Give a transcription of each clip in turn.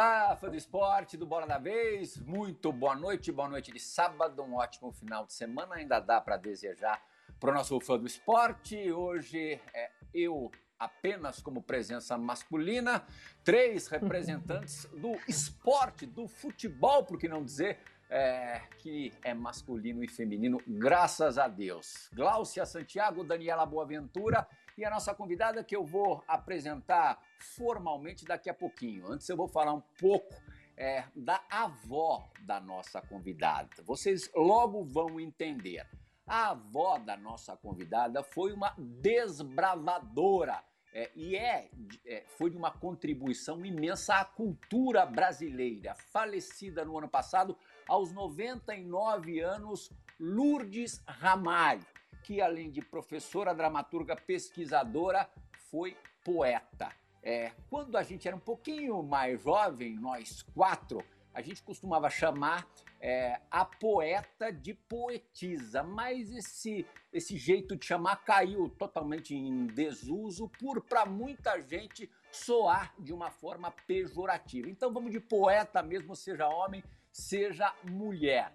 Olá, fã do esporte, do Bola da Vez, muito boa noite, boa noite de sábado, um ótimo final de semana, ainda dá para desejar para o nosso fã do esporte. Hoje é eu apenas como presença masculina, três representantes do esporte, do futebol, por que não dizer, é, que é masculino e feminino, graças a Deus. Gláucia Santiago, Daniela Boaventura e a nossa convidada que eu vou apresentar formalmente daqui a pouquinho. Antes eu vou falar um pouco é, da avó da nossa convidada. Vocês logo vão entender. A avó da nossa convidada foi uma desbravadora é, e é, é, foi de uma contribuição imensa à cultura brasileira. Falecida no ano passado, aos 99 anos, Lourdes Ramalho, que além de professora, dramaturga, pesquisadora, foi poeta. É, quando a gente era um pouquinho mais jovem, nós quatro, a gente costumava chamar é, a poeta de poetisa, mas esse, esse jeito de chamar caiu totalmente em desuso por, para muita gente, soar de uma forma pejorativa. Então vamos de poeta mesmo, seja homem, seja mulher.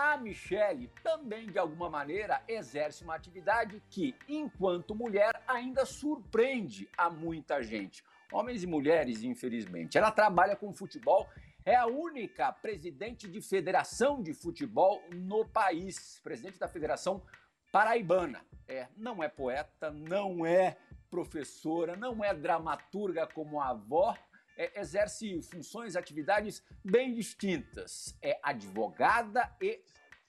A Michele também, de alguma maneira, exerce uma atividade que, enquanto mulher, ainda surpreende a muita gente. Homens e mulheres, infelizmente. Ela trabalha com futebol é a única presidente de federação de futebol no país, presidente da Federação Paraibana. É, não é poeta, não é professora, não é dramaturga como a avó, é, exerce funções, atividades bem distintas. É advogada e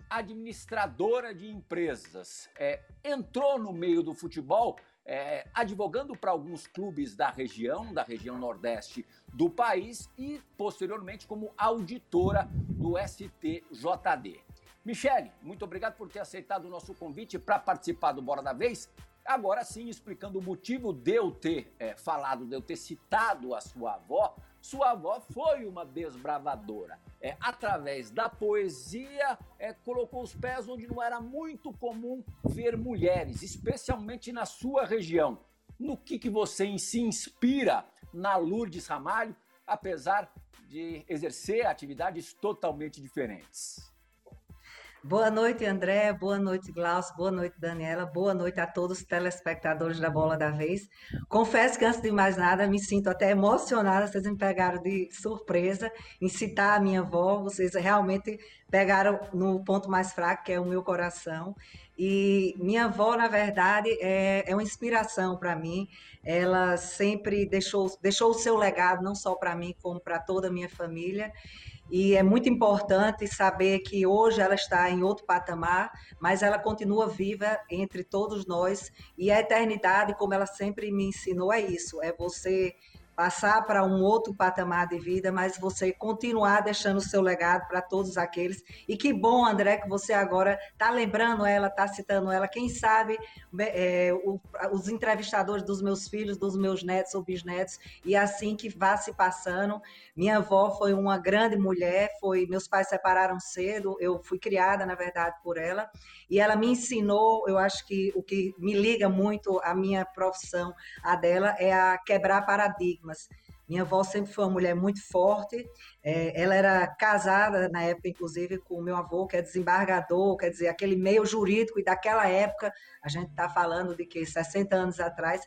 administradora de empresas. É, entrou no meio do futebol é, advogando para alguns clubes da região, da região nordeste do país e posteriormente como auditora do STJD. Michele, muito obrigado por ter aceitado o nosso convite para participar do Bora da Vez. Agora sim, explicando o motivo de eu ter é, falado, de eu ter citado a sua avó. Sua avó foi uma desbravadora. É, através da poesia, é, colocou os pés onde não era muito comum ver mulheres, especialmente na sua região. No que, que você se inspira na Lourdes Ramalho, apesar de exercer atividades totalmente diferentes? Boa noite, André. Boa noite, Glaucio. Boa noite, Daniela. Boa noite a todos os telespectadores da Bola da Vez. Confesso que, antes de mais nada, me sinto até emocionada. Vocês me pegaram de surpresa em citar a minha avó. Vocês realmente pegaram no ponto mais fraco, que é o meu coração. E minha avó, na verdade, é, é uma inspiração para mim. Ela sempre deixou, deixou o seu legado, não só para mim, como para toda a minha família. E é muito importante saber que hoje ela está em outro patamar, mas ela continua viva entre todos nós. E a eternidade, como ela sempre me ensinou, é isso: é você passar para um outro patamar de vida, mas você continuar deixando o seu legado para todos aqueles. E que bom, André, que você agora está lembrando ela, está citando ela. Quem sabe é, o, os entrevistadores dos meus filhos, dos meus netos ou bisnetos, e assim que vá se passando. Minha avó foi uma grande mulher, foi meus pais separaram cedo, eu fui criada, na verdade, por ela, e ela me ensinou, eu acho que o que me liga muito à minha profissão, a dela, é a quebrar paradigmas minha avó sempre foi uma mulher muito forte. É, ela era casada, na época, inclusive, com o meu avô, que é desembargador, quer dizer, aquele meio jurídico, e daquela época, a gente está falando de que 60 anos atrás,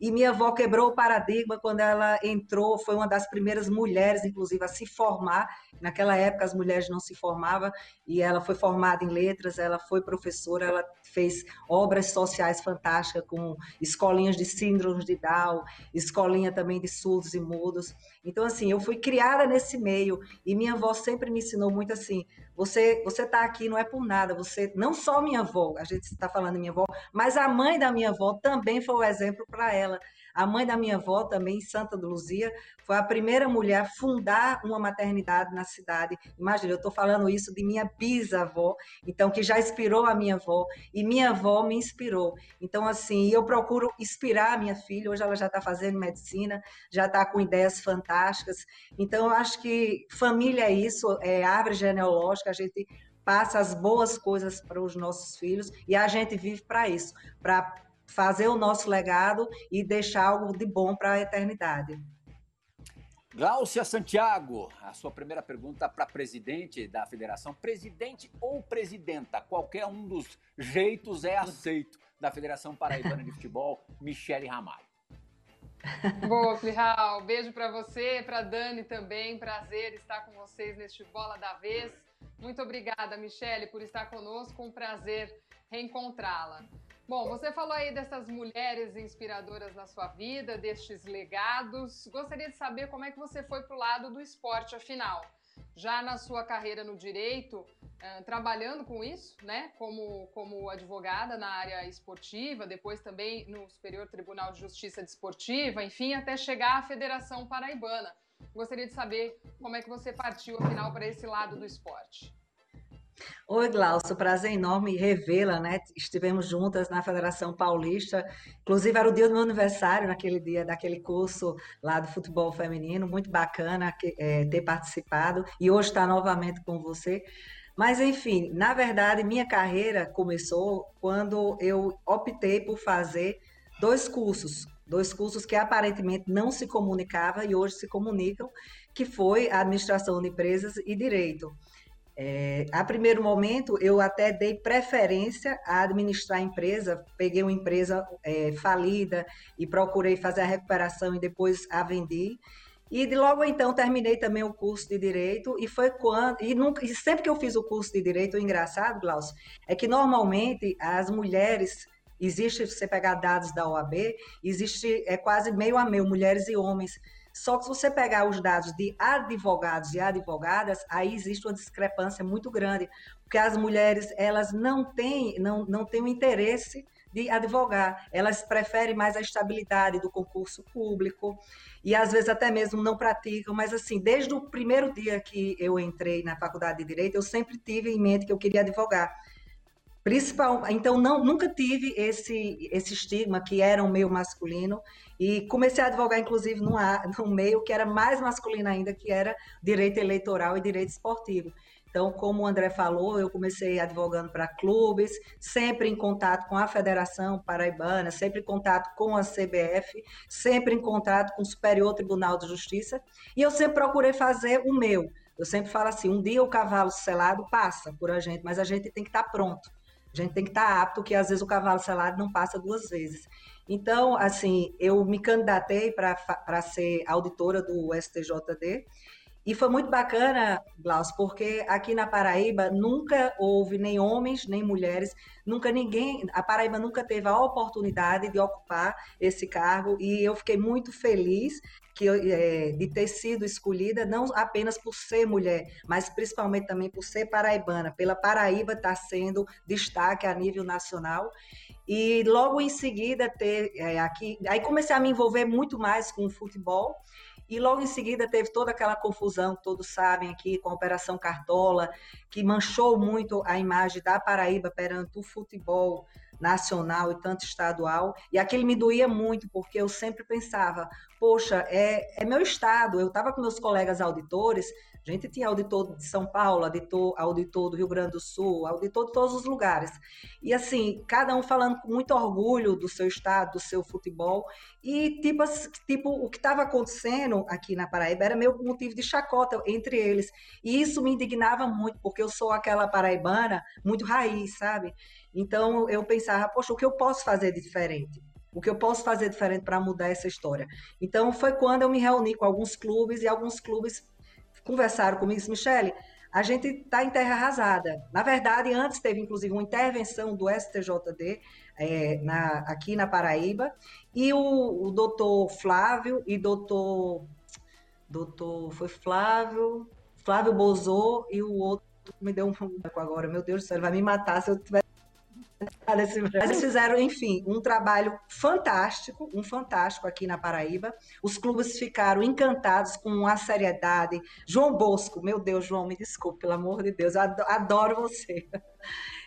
e minha avó quebrou o paradigma quando ela entrou, foi uma das primeiras mulheres, inclusive, a se formar. Naquela época as mulheres não se formavam e ela foi formada em letras, ela foi professora, ela fez obras sociais fantásticas com escolinhas de síndromes de Down, escolinha também de surdos e mudos. Então, assim, eu fui criada nesse meio e minha avó sempre me ensinou muito assim: você você está aqui não é por nada, você não só minha avó, a gente está falando minha avó, mas a mãe da minha avó também foi o um exemplo para ela. A mãe da minha avó, também, Santa Luzia, foi a primeira mulher a fundar uma maternidade na cidade. Imagina, eu estou falando isso de minha bisavó, então, que já inspirou a minha avó, e minha avó me inspirou. Então, assim, eu procuro inspirar a minha filha, hoje ela já está fazendo medicina, já está com ideias fantásticas. Então, eu acho que família é isso, é árvore genealógica, a gente passa as boas coisas para os nossos filhos e a gente vive para isso, para fazer o nosso legado e deixar algo de bom para a eternidade. Gláucia Santiago, a sua primeira pergunta para presidente da federação. Presidente ou presidenta, qualquer um dos jeitos é aceito da Federação Paraibana de Futebol, Michele Ramalho. Boa, Plihal. Beijo para você, para Dani também. Prazer estar com vocês neste Bola da Vez. Muito obrigada, Michele, por estar conosco. Um prazer reencontrá-la. Bom, você falou aí dessas mulheres inspiradoras na sua vida, destes legados. Gostaria de saber como é que você foi para o lado do esporte, afinal. Já na sua carreira no direito, uh, trabalhando com isso, né, como, como advogada na área esportiva, depois também no Superior Tribunal de Justiça Desportiva, enfim, até chegar à Federação Paraibana. Gostaria de saber como é que você partiu, afinal, para esse lado do esporte. Oi, Glaucio, prazer enorme revê-la, né? Estivemos juntas na Federação Paulista, inclusive era o dia do meu aniversário, naquele dia daquele curso lá do futebol feminino, muito bacana é, ter participado e hoje estar novamente com você. Mas, enfim, na verdade, minha carreira começou quando eu optei por fazer dois cursos, dois cursos que aparentemente não se comunicavam e hoje se comunicam, que foi administração de empresas e direito. É, a primeiro momento, eu até dei preferência a administrar a empresa, peguei uma empresa é, falida e procurei fazer a recuperação e depois a vendi. E de logo então terminei também o curso de direito e foi quando e, nunca, e sempre que eu fiz o curso de direito, o engraçado, Glaucio, é que normalmente as mulheres existe se você pegar dados da OAB, existe é quase meio a meio mulheres e homens só que se você pegar os dados de advogados e advogadas, aí existe uma discrepância muito grande, porque as mulheres elas não têm, não, não têm o interesse de advogar, elas preferem mais a estabilidade do concurso público e às vezes até mesmo não praticam, mas assim, desde o primeiro dia que eu entrei na faculdade de direito, eu sempre tive em mente que eu queria advogar. Principal, então não, nunca tive esse esse estigma que era um meio masculino e comecei a advogar inclusive num, num meio que era mais masculino ainda, que era direito eleitoral e direito esportivo. Então, como o André falou, eu comecei advogando para clubes, sempre em contato com a Federação Paraibana, sempre em contato com a CBF, sempre em contato com o Superior Tribunal de Justiça, e eu sempre procurei fazer o meu. Eu sempre falo assim: um dia o cavalo selado passa por a gente, mas a gente tem que estar tá pronto. A gente tem que estar apto, que às vezes o cavalo selado não passa duas vezes. Então, assim, eu me candidatei para ser auditora do STJD. E foi muito bacana, Glaucio, porque aqui na Paraíba nunca houve nem homens, nem mulheres, nunca ninguém, a Paraíba nunca teve a oportunidade de ocupar esse cargo e eu fiquei muito feliz que, é, de ter sido escolhida não apenas por ser mulher, mas principalmente também por ser paraibana, pela Paraíba estar tá sendo destaque a nível nacional. E logo em seguida ter é, aqui, aí comecei a me envolver muito mais com o futebol. E logo em seguida teve toda aquela confusão, todos sabem aqui, com a Operação Cartola, que manchou muito a imagem da Paraíba perante o futebol nacional e tanto estadual. E aquilo me doía muito, porque eu sempre pensava, poxa, é, é meu estado. Eu estava com meus colegas auditores, a gente tinha auditor de São Paulo, auditor, auditor do Rio Grande do Sul, auditor de todos os lugares. E assim, cada um falando com muito orgulho do seu estado, do seu futebol. E tipo, tipo o que estava acontecendo aqui na Paraíba era meu motivo de chacota entre eles. E isso me indignava muito, porque eu sou aquela paraibana muito raiz, sabe? Então eu pensava, poxa, o que eu posso fazer de diferente? O que eu posso fazer diferente para mudar essa história? Então foi quando eu me reuni com alguns clubes e alguns clubes conversaram comigo e disse, Michele, a gente está em terra arrasada. Na verdade, antes teve inclusive uma intervenção do STJD é, na, aqui na Paraíba, e o, o doutor Flávio e doutor, doutor, foi Flávio, Flávio Bozô e o outro me deu um agora, meu Deus do céu, ele vai me matar se eu tiver mas eles fizeram, enfim, um trabalho fantástico, um fantástico aqui na Paraíba. Os clubes ficaram encantados com a seriedade. João Bosco, meu Deus, João, me desculpe, pelo amor de Deus, adoro você.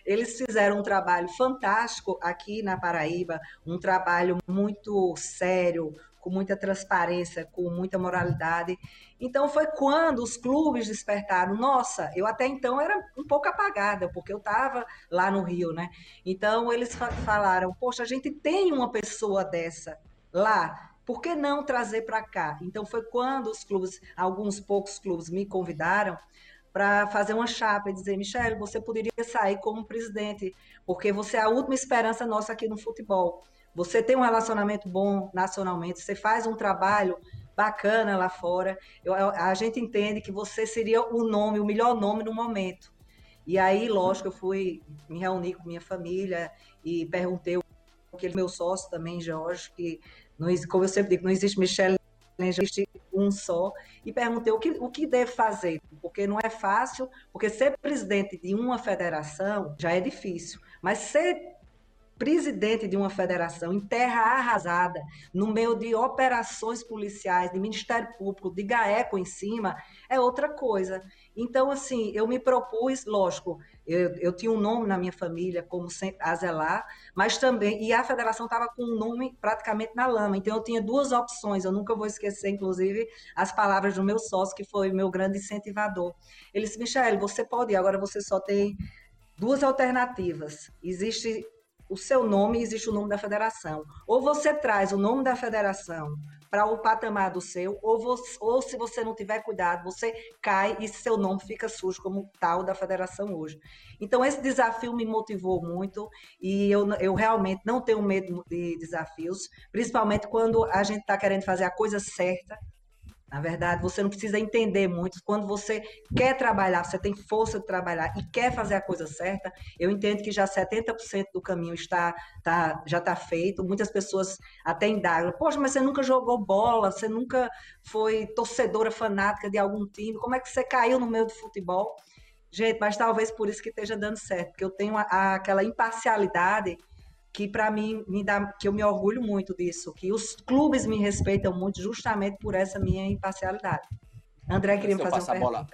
Eles fizeram um trabalho fantástico aqui na Paraíba, um trabalho muito sério, com muita transparência, com muita moralidade. Então foi quando os clubes despertaram. Nossa, eu até então era um pouco apagada, porque eu estava lá no Rio, né? Então eles falaram: Poxa, a gente tem uma pessoa dessa lá por que não trazer para cá? Então foi quando os clubes, alguns poucos clubes me convidaram para fazer uma chapa e dizer, Michele, você poderia sair como presidente, porque você é a última esperança nossa aqui no futebol. Você tem um relacionamento bom nacionalmente, você faz um trabalho bacana lá fora. Eu, a gente entende que você seria o nome, o melhor nome no momento. E aí, lógico, eu fui me reunir com minha família e perguntei o que meu sócio também, Jorge, que não, como eu sempre digo, não existe Michelle, nem existe um só, e perguntei o que, o que devo fazer, porque não é fácil, porque ser presidente de uma federação já é difícil, mas ser presidente de uma federação em terra arrasada, no meio de operações policiais, de Ministério Público, de GAECO em cima, é outra coisa. Então, assim, eu me propus, lógico, eu, eu tinha um nome na minha família como Azelar, mas também, e a federação estava com um nome praticamente na lama, então eu tinha duas opções, eu nunca vou esquecer, inclusive, as palavras do meu sócio, que foi meu grande incentivador. Ele disse, Michele, você pode ir, agora você só tem duas alternativas. Existe o seu nome existe o nome da federação. Ou você traz o nome da federação para o patamar do seu, ou, você, ou se você não tiver cuidado, você cai e seu nome fica sujo como tal da federação hoje. Então, esse desafio me motivou muito e eu, eu realmente não tenho medo de desafios, principalmente quando a gente está querendo fazer a coisa certa na verdade, você não precisa entender muito. Quando você quer trabalhar, você tem força de trabalhar e quer fazer a coisa certa, eu entendo que já 70% do caminho está, tá, já está feito. Muitas pessoas até indagam: Poxa, mas você nunca jogou bola, você nunca foi torcedora fanática de algum time, como é que você caiu no meio do futebol? Gente, mas talvez por isso que esteja dando certo, porque eu tenho a, a, aquela imparcialidade que para mim me dá, que eu me orgulho muito disso, que os clubes me respeitam muito justamente por essa minha imparcialidade. André queria fazer uma pergunta. Bola...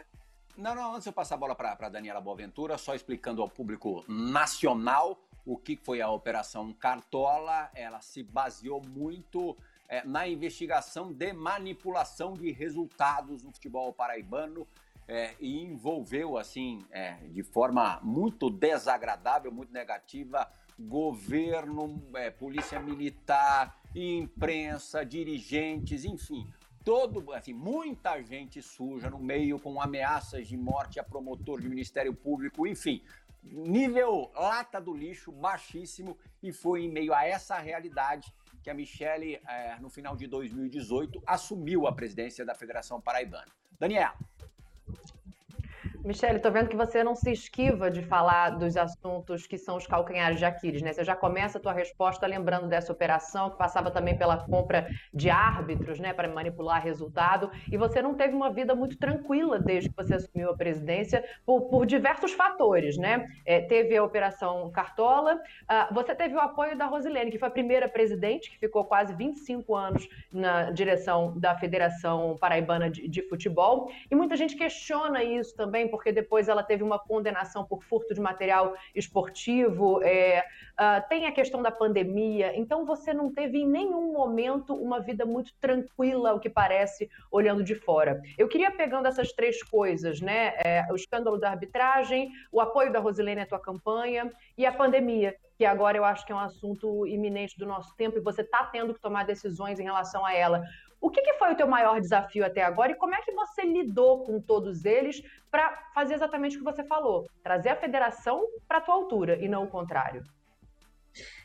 Não, não, antes eu passar a bola para Daniela Boaventura, só explicando ao público nacional o que foi a Operação Cartola, ela se baseou muito é, na investigação de manipulação de resultados no futebol paraibano é, e envolveu, assim, é, de forma muito desagradável, muito negativa, governo, é, polícia militar, imprensa, dirigentes, enfim, todo, assim, muita gente suja no meio com ameaças de morte a promotor de Ministério Público, enfim, nível lata do lixo baixíssimo e foi em meio a essa realidade que a Michele, é, no final de 2018, assumiu a presidência da Federação Paraibana. Daniel. Michele, estou vendo que você não se esquiva de falar dos assuntos que são os calcanhares de Aquiles, né? Você já começa a tua resposta lembrando dessa operação que passava também pela compra de árbitros, né, para manipular resultado, e você não teve uma vida muito tranquila desde que você assumiu a presidência por, por diversos fatores, né? É, teve a operação Cartola, uh, você teve o apoio da Rosilene, que foi a primeira presidente, que ficou quase 25 anos na direção da Federação Paraibana de, de Futebol, e muita gente questiona isso também porque depois ela teve uma condenação por furto de material esportivo, é, uh, tem a questão da pandemia, então você não teve em nenhum momento uma vida muito tranquila, o que parece, olhando de fora. Eu queria pegando essas três coisas, né? É, o escândalo da arbitragem, o apoio da Rosilene à tua campanha e a pandemia, que agora eu acho que é um assunto iminente do nosso tempo e você está tendo que tomar decisões em relação a ela. O que, que, foi o teu maior desafio até agora e como é que você lidou com todos eles para fazer exatamente o que você falou, trazer a federação para a tua altura e não o contrário?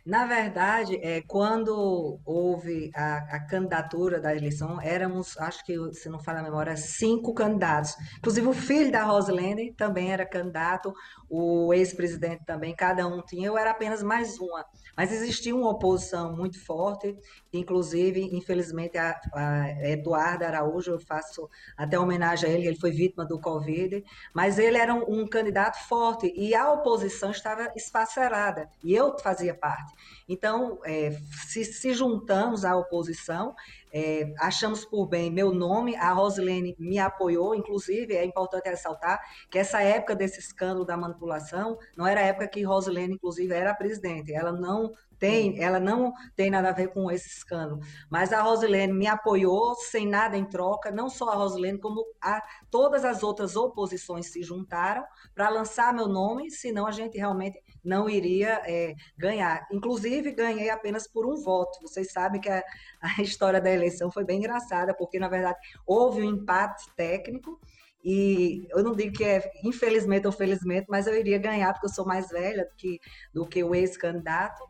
Na verdade, é, quando houve a, a, candidatura da eleição, éramos, acho que, se não falar a memória, cinco candidatos. Inclusive, o filho da Roslene também era candidato, o ex-presidente também, cada um tinha, eu era apenas mais uma. Mas existia uma oposição muito forte, inclusive, infelizmente, a, a Eduardo Araújo, eu faço até homenagem a ele, ele foi vítima do Covid, mas ele era um, um candidato forte e a oposição estava esfacelada, e eu fazia parte. Então, é, se, se juntamos à oposição, é, achamos por bem meu nome, a Rosilene me apoiou, inclusive é importante ressaltar que essa época desse escândalo da manipulação não era a época que Rosilene, inclusive, era presidente. Ela não tem, ela não tem nada a ver com esse escândalo. Mas a Rosilene me apoiou sem nada em troca, não só a Rosilene, como a, todas as outras oposições se juntaram para lançar meu nome, senão a gente realmente não iria é, ganhar. Inclusive, ganhei apenas por um voto. Vocês sabem que a, a história da eleição foi bem engraçada, porque, na verdade, houve um empate técnico. E eu não digo que é infelizmente ou felizmente, mas eu iria ganhar, porque eu sou mais velha do que, do que o ex-candidato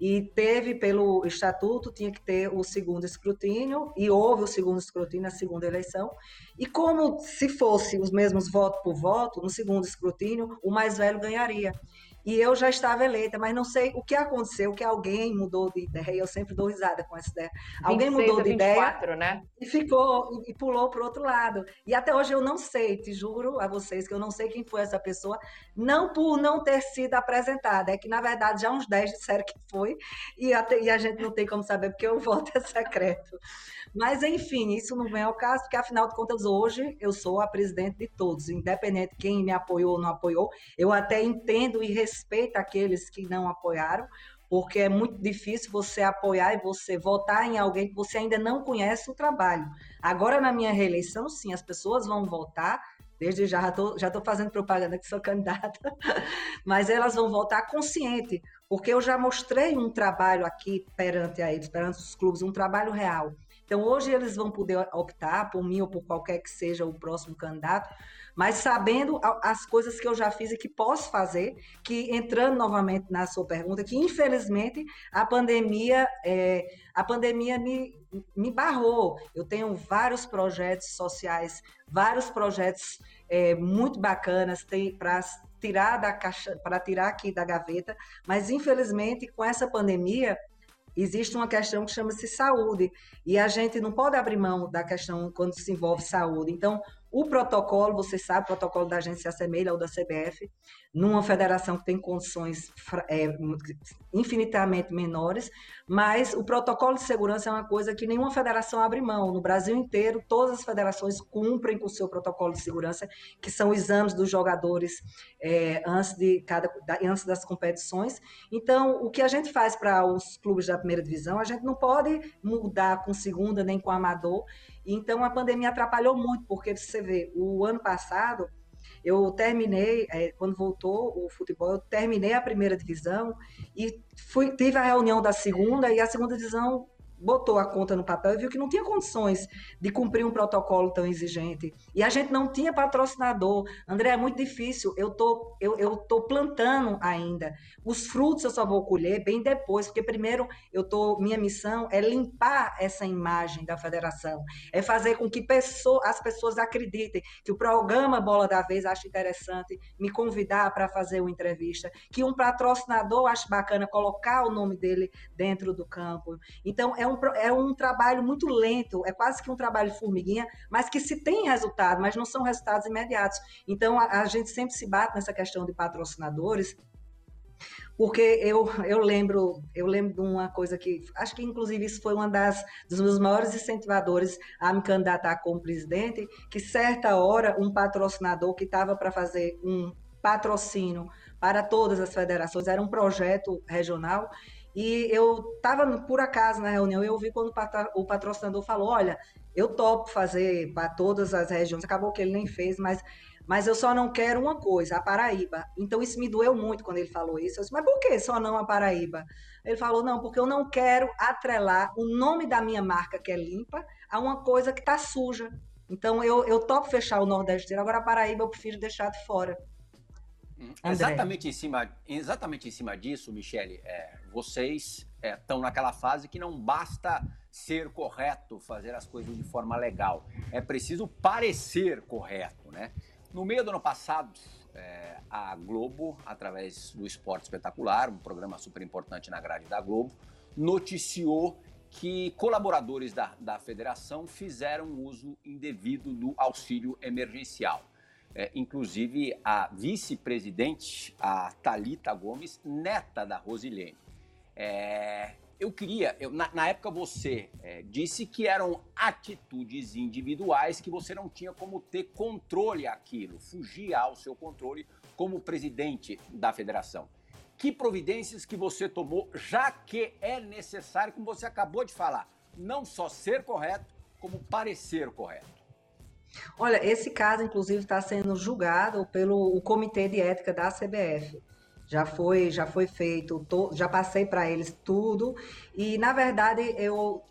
e teve pelo estatuto tinha que ter o segundo escrutínio e houve o segundo escrutínio na segunda eleição e como se fosse os mesmos voto por voto no segundo escrutínio o mais velho ganharia e eu já estava eleita, mas não sei o que aconteceu, que alguém mudou de ideia, eu sempre dou risada com essa ideia. Alguém mudou de 24, ideia né? e ficou, e pulou para o outro lado. E até hoje eu não sei, te juro a vocês que eu não sei quem foi essa pessoa, não por não ter sido apresentada, é que na verdade já uns 10 disseram que foi, e, até, e a gente não tem como saber porque o voto é secreto. Mas, enfim, isso não vem ao caso, porque afinal de contas, hoje eu sou a presidente de todos, independente de quem me apoiou ou não apoiou. Eu até entendo e respeito aqueles que não apoiaram, porque é muito difícil você apoiar e você votar em alguém que você ainda não conhece o trabalho. Agora, na minha reeleição, sim, as pessoas vão votar. Desde já, já estou já fazendo propaganda que sou candidata, mas elas vão votar consciente, porque eu já mostrei um trabalho aqui perante a eles, perante os clubes, um trabalho real. Então, hoje eles vão poder optar por mim ou por qualquer que seja o próximo candidato, mas sabendo as coisas que eu já fiz e que posso fazer, que entrando novamente na sua pergunta, que infelizmente a pandemia, é, a pandemia me, me barrou. Eu tenho vários projetos sociais, vários projetos é, muito bacanas para tirar da caixa, para tirar aqui da gaveta, mas infelizmente com essa pandemia existe uma questão que chama-se saúde, e a gente não pode abrir mão da questão quando se envolve saúde. Então, o protocolo, você sabe, o protocolo da agência se assemelha ao da CBF, numa federação que tem condições é, infinitamente menores, mas o protocolo de segurança é uma coisa que nenhuma federação abre mão. No Brasil inteiro, todas as federações cumprem com o seu protocolo de segurança, que são exames dos jogadores é, antes, de cada, antes das competições. Então, o que a gente faz para os clubes da primeira divisão, a gente não pode mudar com segunda nem com amador, então a pandemia atrapalhou muito, porque você vê, o ano passado eu terminei, é, quando voltou o futebol, eu terminei a primeira divisão e fui, tive a reunião da segunda e a segunda divisão botou a conta no papel e viu que não tinha condições de cumprir um protocolo tão exigente. E a gente não tinha patrocinador. André, é muito difícil. Eu tô, eu, eu tô plantando ainda. Os frutos eu só vou colher bem depois, porque primeiro eu tô, minha missão é limpar essa imagem da federação, é fazer com que pessoa, as pessoas acreditem que o programa Bola da Vez acha interessante me convidar para fazer uma entrevista, que um patrocinador acha bacana colocar o nome dele dentro do campo. Então é um, é um trabalho muito lento, é quase que um trabalho de formiguinha, mas que se tem resultado, mas não são resultados imediatos. Então, a, a gente sempre se bate nessa questão de patrocinadores, porque eu, eu lembro eu lembro de uma coisa que acho que inclusive isso foi uma das dos meus maiores incentivadores a me candidatar como presidente, que certa hora um patrocinador que estava para fazer um patrocínio para todas as federações, era um projeto regional e eu estava, por acaso, na reunião, eu ouvi quando o patrocinador falou: olha, eu topo fazer para todas as regiões. Acabou que ele nem fez, mas, mas eu só não quero uma coisa, a Paraíba. Então isso me doeu muito quando ele falou isso. Eu disse, mas por que só não a Paraíba? Ele falou: não, porque eu não quero atrelar o nome da minha marca, que é limpa, a uma coisa que está suja. Então eu, eu topo fechar o Nordeste agora a Paraíba eu prefiro deixar de fora. Exatamente em, cima, exatamente em cima disso, Michele, é, vocês estão é, naquela fase que não basta ser correto, fazer as coisas de forma legal. É preciso parecer correto, né? No meio do ano passado, é, a Globo, através do Esporte Espetacular, um programa super importante na grade da Globo, noticiou que colaboradores da, da federação fizeram uso indevido do auxílio emergencial é, inclusive a vice-presidente, a Talita Gomes, neta da Rosilene. É, eu queria, eu, na, na, época você é, disse que eram atitudes individuais que você não tinha como ter controle aquilo, fugia ao seu controle como presidente da federação. que providências que você tomou, já que é necessário, como você acabou de falar, não só ser correto, como parecer correto? Olha, esse caso, inclusive, está sendo julgado pelo Comitê de Ética da CBF. Já foi, já foi feito, tô, já passei para eles tudo. E, na verdade, eu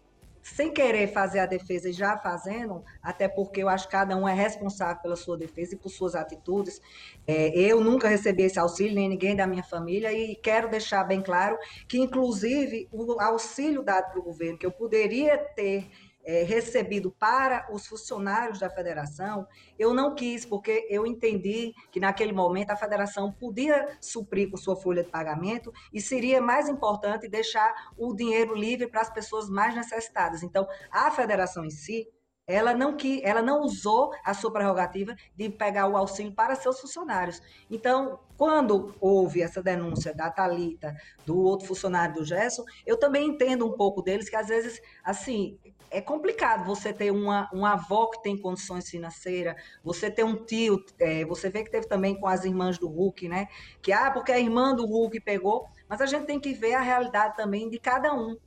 sem querer fazer a defesa e já fazendo, até porque eu acho que cada um é responsável pela sua defesa e por suas atitudes. É, eu nunca recebi esse auxílio, nem ninguém da minha família, e quero deixar bem claro que, inclusive, o auxílio dado pelo governo, que eu poderia ter é, recebido para os funcionários da federação, eu não quis, porque eu entendi que naquele momento a federação podia suprir com sua folha de pagamento e seria mais importante deixar o dinheiro livre para as pessoas mais necessitadas. Então, a federação em si, ela não que ela não usou a sua prerrogativa de pegar o auxílio para seus funcionários. Então, quando houve essa denúncia da Talita, do outro funcionário do Gerson, eu também entendo um pouco deles que às vezes assim é complicado você ter uma, uma avó que tem condições financeiras, você ter um tio, é, você vê que teve também com as irmãs do Hulk, né? Que, ah, porque a irmã do Hulk pegou, mas a gente tem que ver a realidade também de cada um.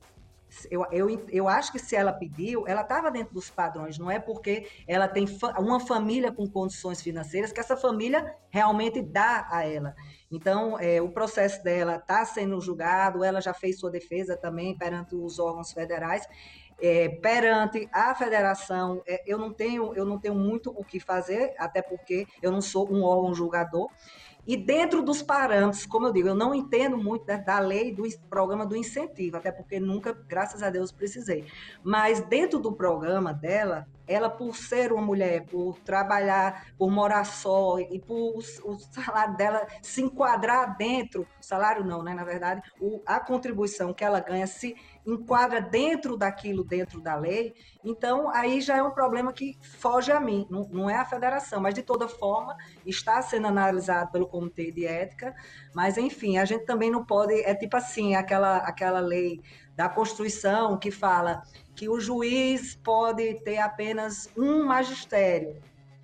Eu, eu, eu acho que se ela pediu, ela estava dentro dos padrões, não é porque ela tem fa uma família com condições financeiras que essa família realmente dá a ela. Então, é, o processo dela está sendo julgado, ela já fez sua defesa também perante os órgãos federais, é, perante a federação, é, eu, não tenho, eu não tenho muito o que fazer, até porque eu não sou um órgão julgador. E dentro dos parâmetros, como eu digo, eu não entendo muito da, da, lei do programa do incentivo, até porque nunca, graças a Deus, precisei. Mas dentro do programa dela, ela por ser uma mulher, por trabalhar, por morar só e por o, salário dela se enquadrar dentro, salário não, né? Na verdade, o, a contribuição que ela ganha se enquadra dentro daquilo, dentro da lei, então aí já é um problema que foge a mim, não, não é a federação, mas de toda forma está sendo analisado pelo comitê de ética, mas enfim, a gente também não pode, é tipo assim, aquela, aquela lei da Constituição que fala que o juiz pode ter apenas um magistério.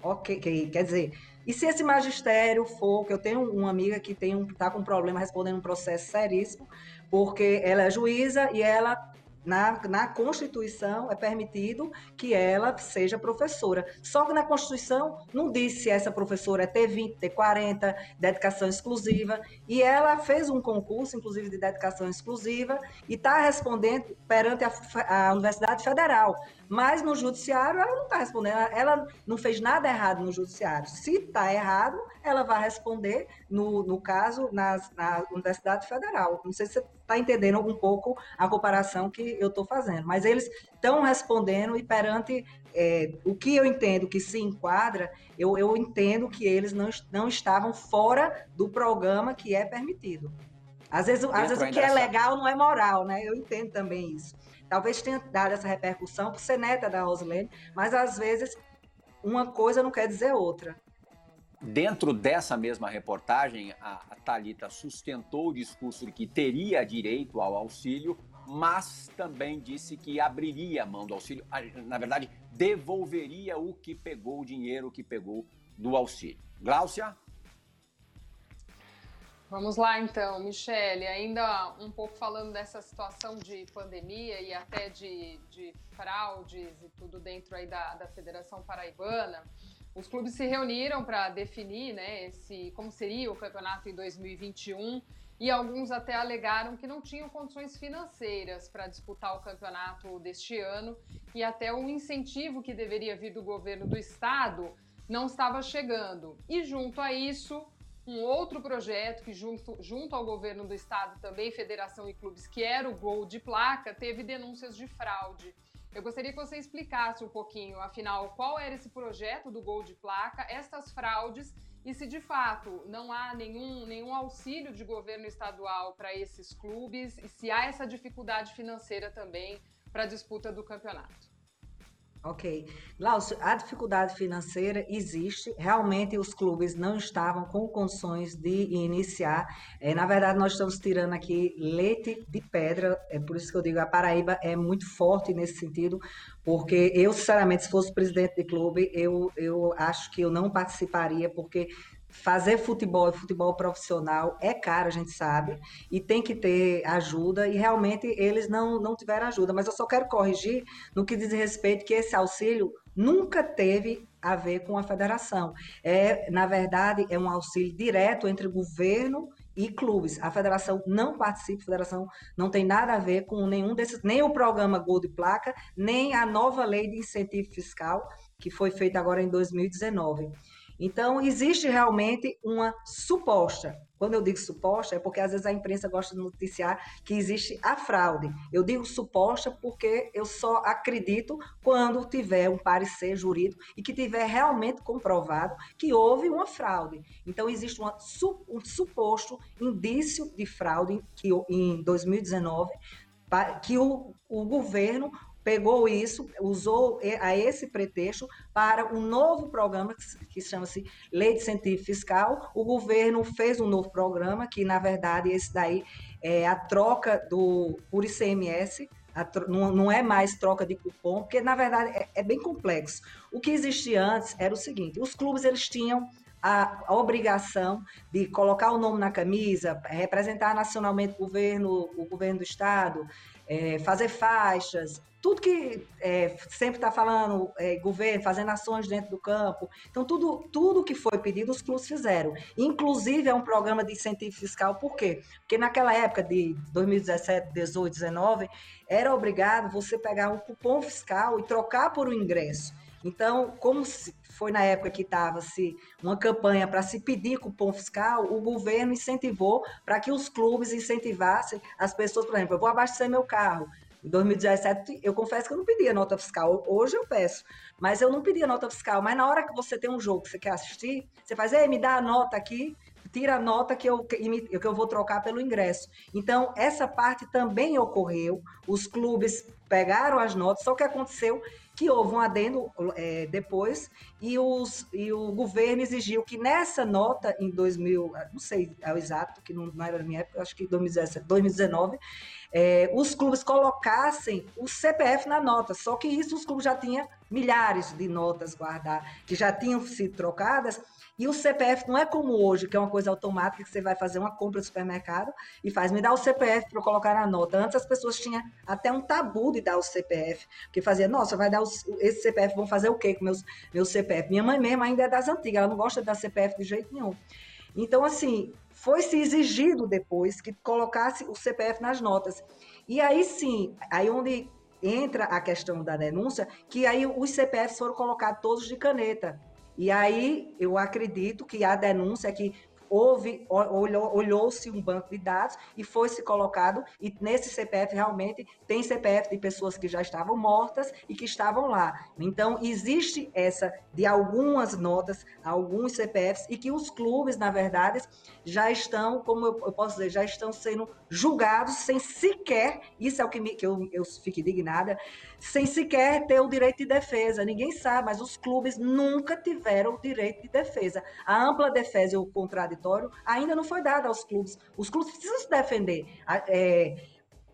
Ok, quer dizer, e se esse magistério for, que eu tenho uma amiga que tem um, tá com um problema respondendo um processo seríssimo, porque ela é juíza e ela na, na Constituição é permitido que ela seja professora. Só que na Constituição não diz se essa professora é T20, T40, dedicação exclusiva. E ela fez um concurso, inclusive, de dedicação exclusiva, e está respondendo perante a, a Universidade Federal. Mas no judiciário ela não está respondendo, ela não fez nada errado no judiciário. Se está errado, ela vai responder, no, no caso, nas, na Universidade Federal. Não sei se você está entendendo um pouco a comparação que eu estou fazendo, mas eles estão respondendo e perante é, o que eu entendo que se enquadra, eu, eu entendo que eles não, não estavam fora do programa que é permitido. Às vezes, às vezes o que é legal não é moral, né? Eu entendo também isso. Talvez tenha dado essa repercussão por ser neta da Rosilene, mas às vezes uma coisa não quer dizer outra. Dentro dessa mesma reportagem, a, a Talita sustentou o discurso de que teria direito ao auxílio, mas também disse que abriria a mão do auxílio, na verdade, devolveria o que pegou, o dinheiro que pegou do auxílio. Gláucia? Vamos lá então, Michele, ainda um pouco falando dessa situação de pandemia e até de, de fraudes e tudo dentro aí da, da Federação Paraibana. Os clubes se reuniram para definir né, esse, como seria o campeonato em 2021 e alguns até alegaram que não tinham condições financeiras para disputar o campeonato deste ano e até o incentivo que deveria vir do governo do estado não estava chegando. E junto a isso, um outro projeto que, junto, junto ao governo do estado, também federação e clubes, que era o Gol de Placa, teve denúncias de fraude. Eu gostaria que você explicasse um pouquinho, afinal, qual era esse projeto do Gol de Placa, estas fraudes e se de fato não há nenhum, nenhum auxílio de governo estadual para esses clubes e se há essa dificuldade financeira também para a disputa do campeonato. Ok. Glaucio, a dificuldade financeira existe. Realmente os clubes não estavam com condições de iniciar. É, na verdade, nós estamos tirando aqui leite de pedra. É por isso que eu digo a Paraíba é muito forte nesse sentido, porque eu, sinceramente, se fosse presidente de clube, eu, eu acho que eu não participaria, porque fazer futebol e futebol profissional é caro, a gente sabe, e tem que ter ajuda, e realmente eles não, não tiveram ajuda. Mas eu só quero corrigir no que diz respeito que esse auxílio nunca teve a ver com a federação. É, na verdade, é um auxílio direto entre governo e clubes. A federação não participa, a federação não tem nada a ver com nenhum desses, nem o programa Gol de Placa, nem a nova lei de incentivo fiscal que foi feita agora em 2019. Então, existe realmente uma suposta. Quando eu digo suposta, é porque às vezes a imprensa gosta de noticiar que existe a fraude. Eu digo suposta porque eu só acredito quando tiver um parecer jurídico e que tiver realmente comprovado que houve uma fraude. Então, existe uma, um suposto indício de fraude que em 2019 que o, o governo pegou isso, usou a esse pretexto para um novo programa que chama-se Lei de Incentivo Fiscal. O governo fez um novo programa, que na verdade esse daí é a troca do por ICMS, não, não, é mais troca de cupom, porque na verdade é, é, bem complexo. O que existia antes era o seguinte: os clubes eles tinham a, a, obrigação de colocar o nome na camisa, representar nacionalmente o governo, o governo do estado, é, fazer faixas, tudo que é, sempre está falando, é, governo, fazendo ações dentro do campo. Então, tudo, tudo que foi pedido, os clubes fizeram. Inclusive, é um programa de incentivo fiscal, por quê? Porque naquela época de 2017, 18, 19, era obrigado você pegar um cupom fiscal e trocar por um ingresso. Então, como foi na época que estava-se uma campanha para se pedir cupom fiscal, o governo incentivou para que os clubes incentivassem as pessoas, por exemplo, eu vou abastecer meu carro, em 2017, eu confesso que eu não pedia nota fiscal. Hoje eu peço, mas eu não pedia nota fiscal. Mas na hora que você tem um jogo que você quer assistir, você faz, ei, me dá a nota aqui, tira a nota que eu, que eu vou trocar pelo ingresso. Então, essa parte também ocorreu. Os clubes pegaram as notas, só que aconteceu que houve um adendo é, depois e, os, e o governo exigiu que nessa nota, em 2000, não sei ao exato, que não, não era na minha época, acho que 2017, 2019, é, os clubes colocassem o CPF na nota. Só que isso os clubes já tinham milhares de notas guardadas, que já tinham sido trocadas, e o CPF não é como hoje, que é uma coisa automática, que você vai fazer uma compra no supermercado e faz, me dá o CPF para colocar na nota. Antes as pessoas tinham até um tabu de dar o CPF, porque fazia, nossa, vai dar os, esse CPF, vão fazer o quê com meus, meu CPF? Minha mãe mesmo ainda é das antigas, ela não gosta de dar CPF de jeito nenhum. Então, assim, foi se exigido depois que colocasse o CPF nas notas. E aí sim, aí onde entra a questão da denúncia, que aí os CPFs foram colocados todos de caneta. E aí eu acredito que a denúncia é que houve, olhou-se um banco de dados e foi se colocado, e nesse CPF realmente tem CPF de pessoas que já estavam mortas e que estavam lá. Então, existe essa de algumas notas, alguns CPFs, e que os clubes, na verdade, já estão, como eu posso dizer, já estão sendo julgados sem sequer, isso é o que, me, que eu, eu fico indignada, sem sequer ter o direito de defesa. Ninguém sabe, mas os clubes nunca tiveram o direito de defesa. A ampla defesa e o contraditório ainda não foi dado aos clubes. Os clubes precisam se defender. É,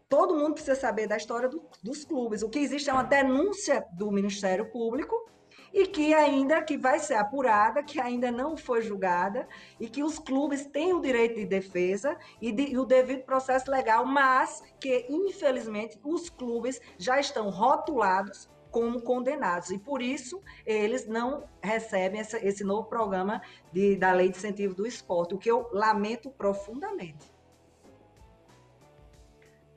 todo mundo precisa saber da história do, dos clubes. O que existe é uma denúncia do Ministério Público e que ainda que vai ser apurada, que ainda não foi julgada e que os clubes têm o direito de defesa e, de, e o devido processo legal, mas que infelizmente os clubes já estão rotulados como condenados. E por isso eles não recebem essa, esse novo programa de, da lei de incentivo do esporte, o que eu lamento profundamente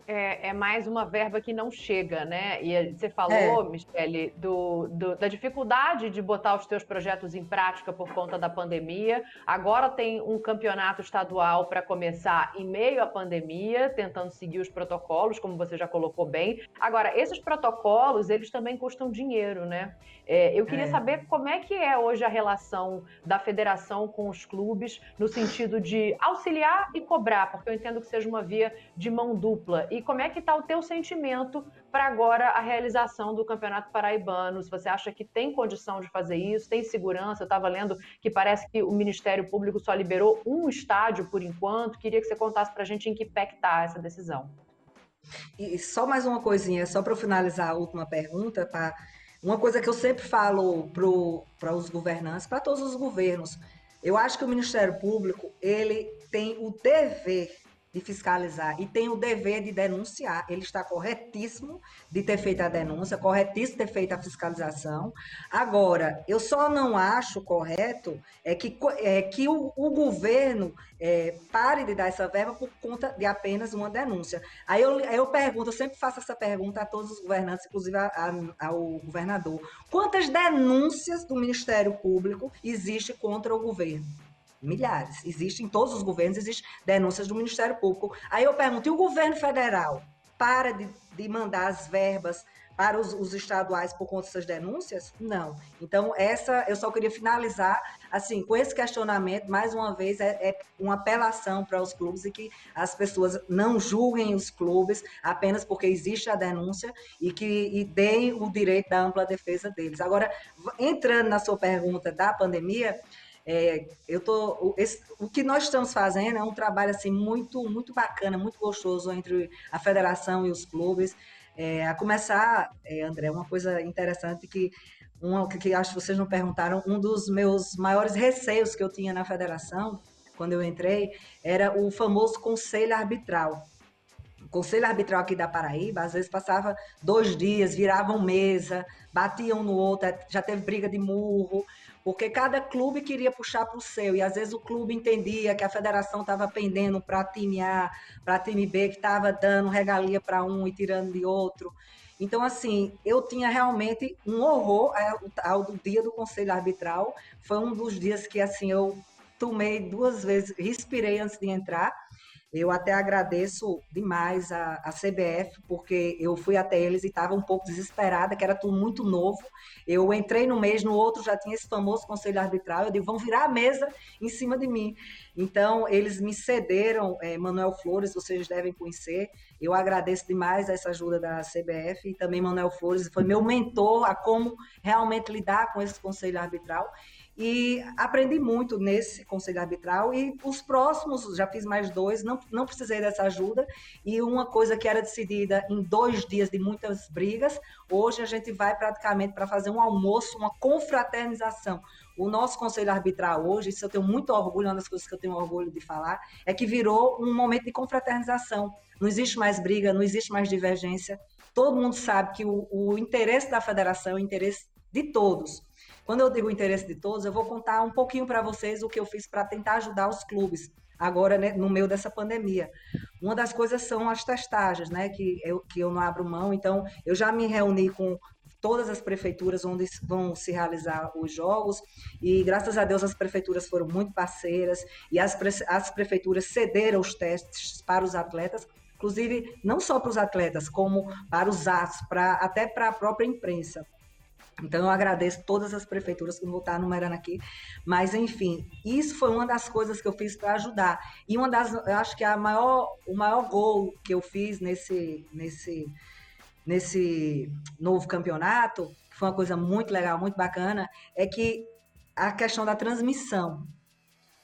é, é, mais uma verba que não chega, né? E você falou, é. Michele, do, do, da dificuldade de botar os teus projetos em prática por conta da pandemia. Agora tem um campeonato estadual para começar em meio à pandemia, tentando seguir os protocolos, como você já colocou bem. Agora, esses protocolos, eles também custam dinheiro, né? É, eu queria é. saber como é que é hoje a relação da federação com os clubes, no sentido de auxiliar e cobrar, porque eu entendo que seja uma via de mão dupla e como é que está o teu sentimento para agora a realização do Campeonato Paraibano? Se você acha que tem condição de fazer isso, tem segurança? Eu estava lendo que parece que o Ministério Público só liberou um estádio por enquanto. Queria que você contasse para a gente em que pé está essa decisão. E só mais uma coisinha, só para finalizar a última pergunta, uma coisa que eu sempre falo para os governantes, para todos os governos, Eu acho que o Ministério Público ele tem o dever de fiscalizar e tem o dever de denunciar. Ele está corretíssimo de ter feito a denúncia, corretíssimo de ter feito a fiscalização. Agora, eu só não acho correto é que, é, que o, o governo é, pare de dar essa verba por conta de apenas uma denúncia. Aí eu, eu pergunto, eu sempre faço essa pergunta a todos os governantes, inclusive a, a, ao governador: quantas denúncias do Ministério Público existe contra o governo? Milhares. Existem em todos os governos, existem denúncias do Ministério Público. Aí eu pergunto, e o governo federal para de, de mandar as verbas para os, os, estaduais por conta dessas denúncias? Não. Então, essa eu só queria finalizar assim com esse questionamento, mais uma vez, é, é uma apelação para os clubes e que as pessoas não julguem os clubes apenas porque existe a denúncia e que e deem o direito da ampla defesa deles. Agora, entrando na sua pergunta da pandemia, é, eu tô, esse, o que nós estamos fazendo é um trabalho assim muito, muito bacana, muito gostoso entre a federação e os clubes. É, a começar, é, André, uma coisa interessante que uma que, acho que vocês não perguntaram, um dos meus maiores receios que eu tinha na federação quando eu entrei era o famoso conselho arbitral. O conselho arbitral aqui da Paraíba, às vezes passava dois dias, viravam mesa, batiam no outro, já teve briga de murro porque cada clube queria puxar para o seu, e às vezes o clube entendia que a federação estava pendendo para time A, para time B, que estava dando regalia para um e tirando de outro. Então, assim, eu tinha realmente um horror ao, ao dia do conselho arbitral. Foi um dos dias que, assim, eu tomei duas vezes, respirei antes de entrar, eu até agradeço demais a, a CBF, porque eu fui até eles e estava um pouco desesperada, que era tudo muito novo. Eu entrei no mês, no outro já tinha esse famoso conselho arbitral. Eu digo, vão virar a mesa em cima de mim. Então, eles me cederam, é, Manuel Flores, vocês devem conhecer. Eu agradeço demais essa ajuda da CBF e também Manuel Flores, foi meu mentor a como realmente lidar com esse conselho arbitral. E aprendi muito nesse conselho arbitral e os próximos, já fiz mais dois, não, não precisei dessa ajuda. E uma coisa que era decidida em dois dias de muitas brigas, hoje a gente vai praticamente para fazer um almoço, uma confraternização. O nosso conselho arbitral hoje, isso eu tenho muito orgulho, uma das coisas que eu tenho orgulho de falar, é que virou um momento de confraternização. Não existe mais briga, não existe mais divergência. Todo mundo sabe que o, o interesse da federação é o interesse de todos. Quando eu digo interesse de todos, eu vou contar um pouquinho para vocês o que eu fiz para tentar ajudar os clubes agora né, no meio dessa pandemia. Uma das coisas são as testagens, né, que eu, que eu não abro mão. Então, eu já me reuni com todas as prefeituras onde vão se realizar os jogos e graças a Deus as prefeituras foram muito parceiras e as, as prefeituras cederam os testes para os atletas, inclusive não só para os atletas, como para os atos, para, até para a própria imprensa. Então, eu agradeço todas as prefeituras que não estar numerando aqui, mas enfim, isso foi uma das coisas que eu fiz para ajudar. E uma das, eu acho que a maior, o maior gol que eu fiz nesse, nesse, nesse novo campeonato, que foi uma coisa muito legal, muito bacana, é que a questão da transmissão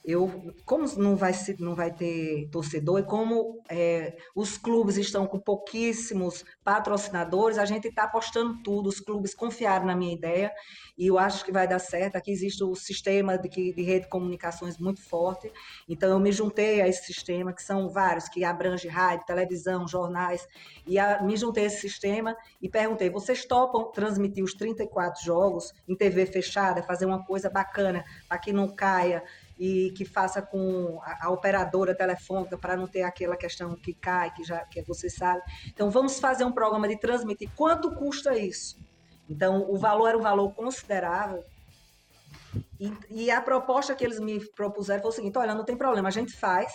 eu, como não vai, não vai ter torcedor e como é, os clubes estão com pouquíssimos patrocinadores, a gente está apostando tudo. Os clubes confiaram na minha ideia e eu acho que vai dar certo. Aqui existe o sistema de, de rede de comunicações muito forte, então eu me juntei a esse sistema, que são vários, que abrange rádio, televisão, jornais, e a, me juntei a esse sistema e perguntei: vocês topam transmitir os 34 jogos em TV fechada, fazer uma coisa bacana para que não caia? E que faça com a, a operadora telefônica para não ter aquela questão que cai, que já que você sabe. Então vamos fazer um programa de transmitir. Quanto custa isso? Então o valor era um valor considerável. E, e a proposta que eles me propuseram foi o seguinte: olha, não tem problema, a gente faz,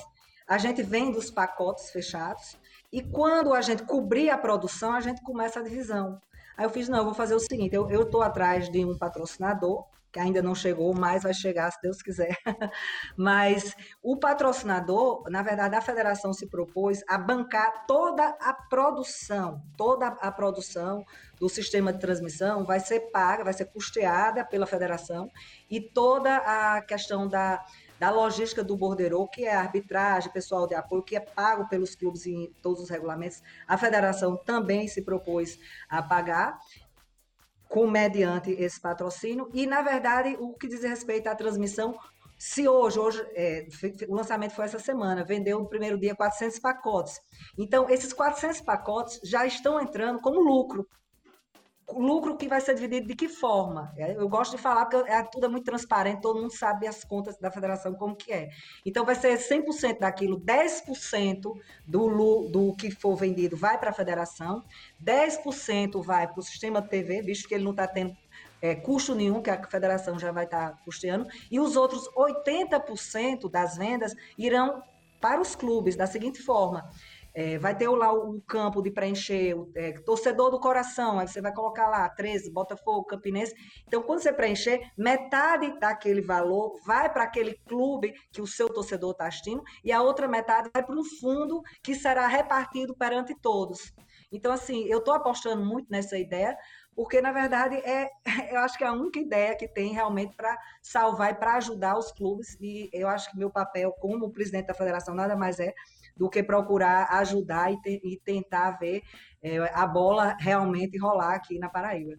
a gente vende os pacotes fechados e quando a gente cobrir a produção, a gente começa a divisão. Aí eu fiz, não, eu vou fazer o seguinte, eu estou atrás de um patrocinador, ainda não chegou, mas vai chegar se Deus quiser. mas o patrocinador, na verdade, a federação se propôs a bancar toda a produção, toda a produção do sistema de transmissão vai ser paga, vai ser custeada pela federação e toda a questão da da logística do borderô, que é a arbitragem, pessoal de apoio, que é pago pelos clubes em todos os regulamentos. A federação também se propôs a pagar com mediante esse patrocínio e na verdade o que diz respeito à transmissão Se hoje, hoje é, o lançamento foi essa semana, vendeu no primeiro dia 400 pacotes. Então, esses 400 pacotes já estão entrando como lucro lucro que vai ser dividido de que forma? É, eu gosto de falar porque é, tudo é muito transparente, todo mundo sabe as contas da federação como que é. Então vai ser 100% daquilo, 10% do, do que for vendido vai para a federação, 10% vai para o sistema TV, visto que ele não está tendo é, custo nenhum, que a federação já vai estar tá custeando, e os outros 80% das vendas irão para os clubes, da seguinte forma: é, vai ter lá o, campo de preencher, o é, torcedor do coração, aí você vai colocar lá 13, Botafogo, Campinense. Então, quando você preencher, metade daquele valor vai para aquele clube que o seu torcedor está assistindo, e a outra metade vai para um fundo que será repartido perante todos. Então, assim, eu estou apostando muito nessa ideia, porque, na verdade, é, eu acho que é a única ideia que tem realmente para salvar e para ajudar os clubes, e eu acho que meu papel como presidente da federação nada mais é do que procurar ajudar e, te, e tentar ver é, a bola realmente rolar aqui na Paraíba.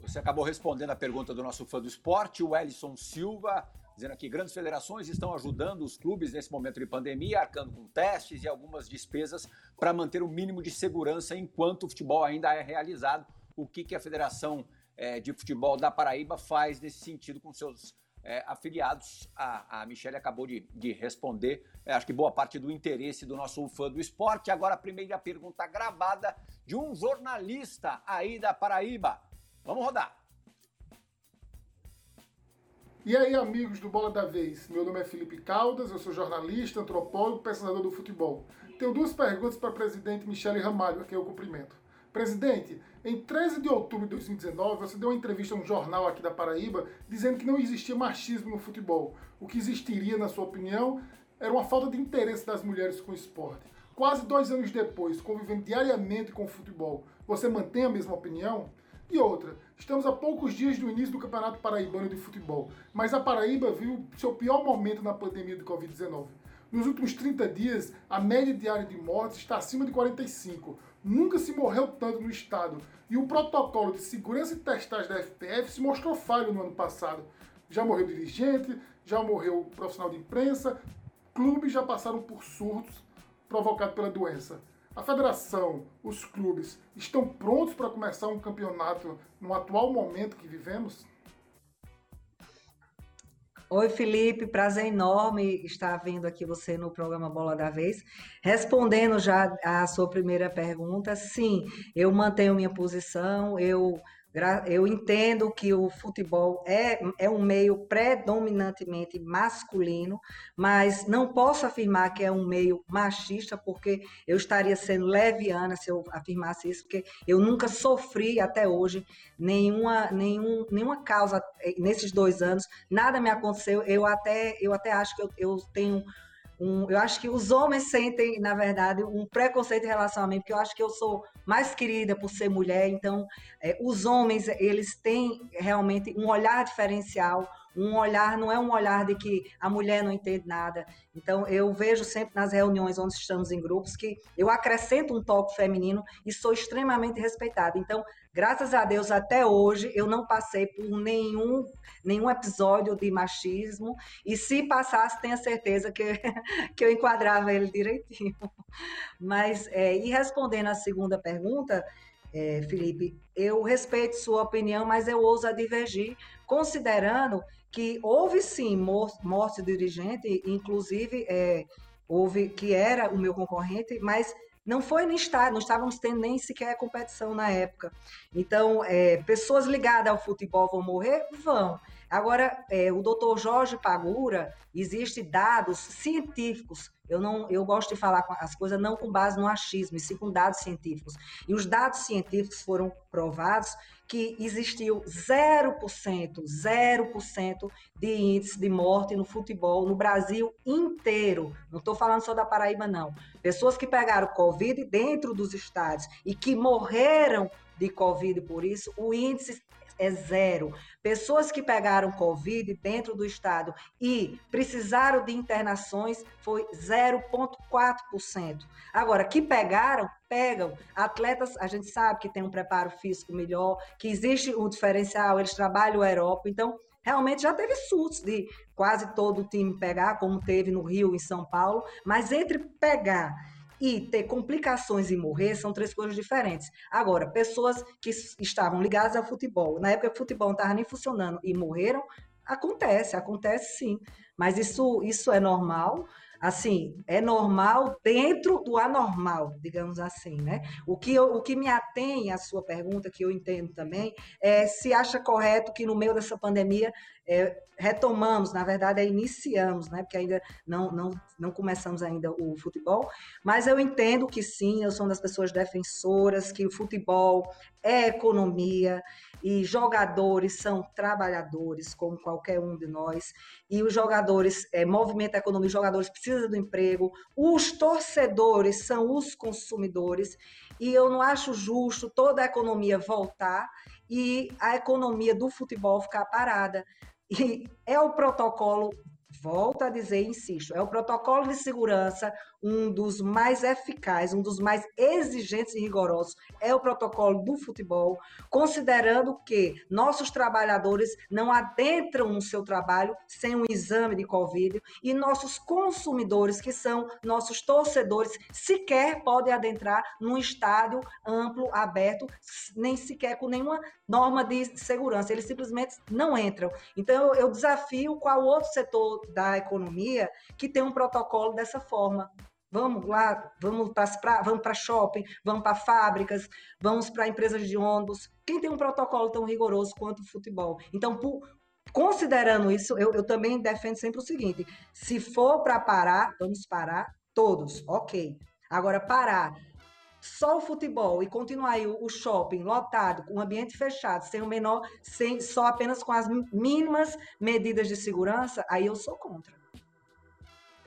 Você acabou respondendo a pergunta do nosso fã do esporte, o Ellison Silva, dizendo aqui: grandes federações estão ajudando os clubes nesse momento de pandemia, arcando com testes e algumas despesas para manter o mínimo de segurança enquanto o futebol ainda é realizado. O que, que a Federação é, de Futebol da Paraíba faz nesse sentido com seus é, afiliados. A, a Michelle acabou de, de responder, é, acho que boa parte do interesse do nosso fã do esporte. Agora, a primeira pergunta gravada de um jornalista aí da Paraíba. Vamos rodar. E aí, amigos do Bola da Vez? Meu nome é Felipe Caldas, eu sou jornalista, antropólogo, pesquisador do futebol. Tenho duas perguntas para a presidente Michele Ramalho, a quem eu cumprimento. Presidente, em 13 de outubro de 2019, você deu uma entrevista a um jornal aqui da Paraíba dizendo que não existia machismo no futebol. O que existiria, na sua opinião, era uma falta de interesse das mulheres com o esporte. Quase dois anos depois, convivendo diariamente com o futebol, você mantém a mesma opinião? E outra, estamos a poucos dias do início do Campeonato Paraibano de Futebol, mas a Paraíba viu seu pior momento na pandemia de Covid-19. Nos últimos 30 dias, a média diária de mortes está acima de 45. Nunca se morreu tanto no estado. E o protocolo de segurança e testagem da FPF se mostrou falho no ano passado. Já morreu dirigente, já morreu profissional de imprensa, clubes já passaram por surtos provocados pela doença. A federação, os clubes, estão prontos para começar um campeonato no atual momento que vivemos? Oi, Felipe, prazer enorme estar vendo aqui você no programa Bola da Vez. Respondendo já a sua primeira pergunta, sim, eu mantenho minha posição, eu eu entendo que o futebol é, é um meio predominantemente masculino, mas não posso afirmar que é um meio machista, porque eu estaria sendo leviana se eu afirmasse isso, porque eu nunca sofri até hoje nenhuma, nenhum, nenhuma causa eh, nesses dois anos, nada me aconteceu. Eu até, eu até acho que eu, eu tenho um, eu acho que os homens sentem, na verdade, um preconceito em relação a mim, porque eu acho que eu sou mais querida por ser mulher. Então, é, os homens, eles têm realmente um olhar diferencial, um olhar, não é um olhar de que a mulher não entende nada. Então, eu vejo sempre nas reuniões onde estamos em grupos que eu acrescento um toque feminino e sou extremamente respeitada. Então, Graças a Deus, até hoje, eu não passei por nenhum, nenhum episódio de machismo. E se passasse, tenha certeza que, que eu enquadrava ele direitinho. Mas, é, e respondendo à segunda pergunta, é, Felipe, eu respeito sua opinião, mas eu ouso a divergir, considerando que houve sim morte de dirigente, inclusive é, houve que era o meu concorrente, mas não foi nem estar, não estávamos tendo nem sequer competição na época. Então, é, pessoas ligadas ao futebol vão morrer? Vão. Agora, é, o doutor Jorge Pagura, existe dados científicos. Eu não, eu gosto de falar as coisas não com base no achismo, e sim com dados científicos. E os dados científicos foram provados que existiu 0%, 0% de índice de morte no futebol no Brasil inteiro. Não estou falando só da Paraíba, não. Pessoas que pegaram Covid dentro dos estádios e que morreram de Covid por isso, o índice é zero. Pessoas que pegaram Covid dentro do estado e precisaram de internações foi 0,4%. Agora, que pegaram, pegam. Atletas, a gente sabe que tem um preparo físico melhor, que existe um diferencial, eles trabalham o aeróbico, então Realmente já teve surtos de quase todo o time pegar, como teve no Rio, em São Paulo, mas entre pegar e ter complicações e morrer são três coisas diferentes. Agora, pessoas que estavam ligadas ao futebol, na época o futebol não estava nem funcionando e morreram, acontece, acontece sim. Mas isso, isso é normal assim, é normal dentro do anormal, digamos assim, né? O que, eu, o que me atém à sua pergunta, que eu entendo também, é se acha correto que no meio dessa pandemia é, retomamos, na verdade, é iniciamos, né? Porque ainda não, não, não começamos ainda o futebol, mas eu entendo que sim, eu sou uma das pessoas defensoras, que o futebol é economia, e jogadores são trabalhadores, como qualquer um de nós, e os jogadores é, movimentam a economia, os jogadores precisam do emprego, os torcedores são os consumidores, e eu não acho justo toda a economia voltar e a economia do futebol ficar parada. E é o protocolo volto a dizer insisto, é o protocolo de segurança um dos mais eficazes, um dos mais exigentes e rigorosos, é o protocolo do futebol, considerando que nossos trabalhadores não adentram no seu trabalho sem um exame de Covid e nossos consumidores, que são nossos torcedores, sequer podem adentrar num estádio amplo, aberto, nem sequer com nenhuma norma de segurança, eles simplesmente não entram. Então, eu desafio qual outro setor da economia que tem um protocolo dessa forma. Vamos lá, vamos para vamos shopping, vamos para fábricas, vamos para empresas de ônibus. Quem tem um protocolo tão rigoroso quanto o futebol? Então, por, considerando isso, eu, eu também defendo sempre o seguinte: se for para parar, vamos parar todos, ok. Agora, parar só o futebol e continuar aí o shopping lotado, com o ambiente fechado, sem o menor, sem, só apenas com as mínimas medidas de segurança, aí eu sou contra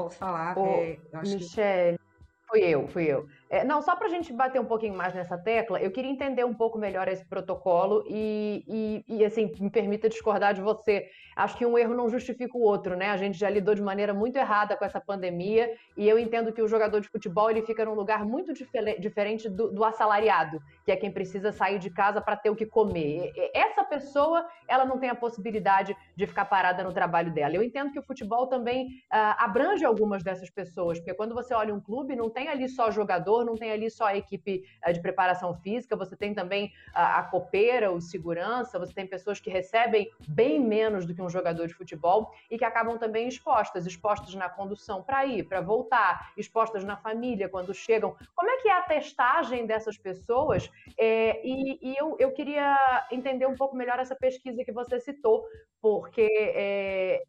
posso falar. Ô, é, Michelle, que... fui eu, fui eu. É, não, só para a gente bater um pouquinho mais nessa tecla, eu queria entender um pouco melhor esse protocolo e, e, e, assim, me permita discordar de você. Acho que um erro não justifica o outro, né? A gente já lidou de maneira muito errada com essa pandemia e eu entendo que o jogador de futebol ele fica num lugar muito diferente do, do assalariado, que é quem precisa sair de casa para ter o que comer. Essa pessoa, ela não tem a possibilidade de ficar parada no trabalho dela. Eu entendo que o futebol também uh, abrange algumas dessas pessoas, porque quando você olha um clube, não tem ali só jogador não tem ali só a equipe eh, de preparação física, você tem também a, a copeira, o segurança, você tem pessoas que recebem bem menos do que um jogador de futebol e que acabam também expostas, expostas na condução para ir, para voltar, expostas na família quando chegam. Como é que é a testagem dessas pessoas? É, e, e eu, eu queria entender um pouco melhor essa pesquisa que você citou, porque é,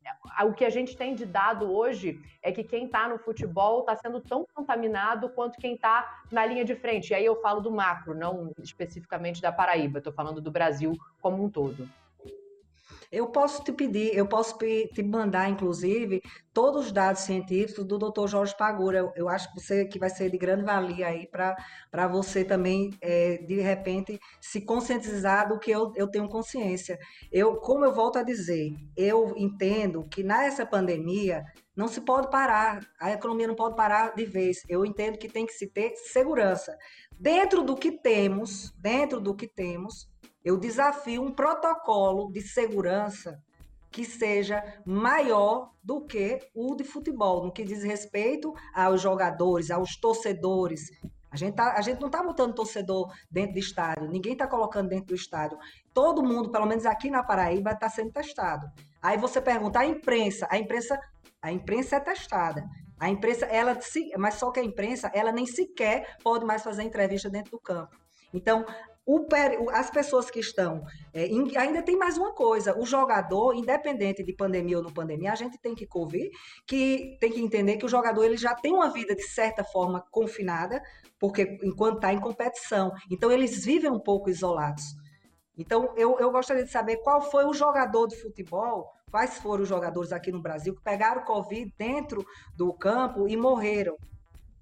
o que a gente tem de dado hoje é que quem está no futebol está sendo tão contaminado quanto quem está na linha de frente. E aí eu falo do macro, não especificamente da Paraíba, estou falando do Brasil como um todo. Eu posso te pedir, eu posso te mandar, inclusive, todos os dados científicos do Dr. Jorge Pagura. Eu, eu acho que você que vai ser de grande valia aí para você também, é, de repente, se conscientizar do que eu, eu tenho consciência. Eu, como eu volto a dizer, eu entendo que nessa pandemia não se pode parar, a economia não pode parar de vez. Eu entendo que tem que se ter segurança. Dentro do que temos, dentro do que temos, eu desafio um protocolo de segurança que seja maior do que o de futebol, no que diz respeito aos jogadores, aos torcedores. A gente, tá, a gente não está botando torcedor dentro do estádio, ninguém está colocando dentro do estádio. Todo mundo, pelo menos aqui na Paraíba, está sendo testado. Aí você pergunta, a imprensa, a imprensa, a imprensa é testada. A imprensa, ela, mas só que a imprensa, ela nem sequer pode mais fazer entrevista dentro do campo. Então, o, as pessoas que estão. É, ainda tem mais uma coisa: o jogador, independente de pandemia ou não pandemia, a gente tem que ouvir, que tem que entender que o jogador ele já tem uma vida de certa forma confinada, porque enquanto está em competição. Então, eles vivem um pouco isolados. Então, eu, eu gostaria de saber qual foi o jogador de futebol, quais foram os jogadores aqui no Brasil que pegaram Covid dentro do campo e morreram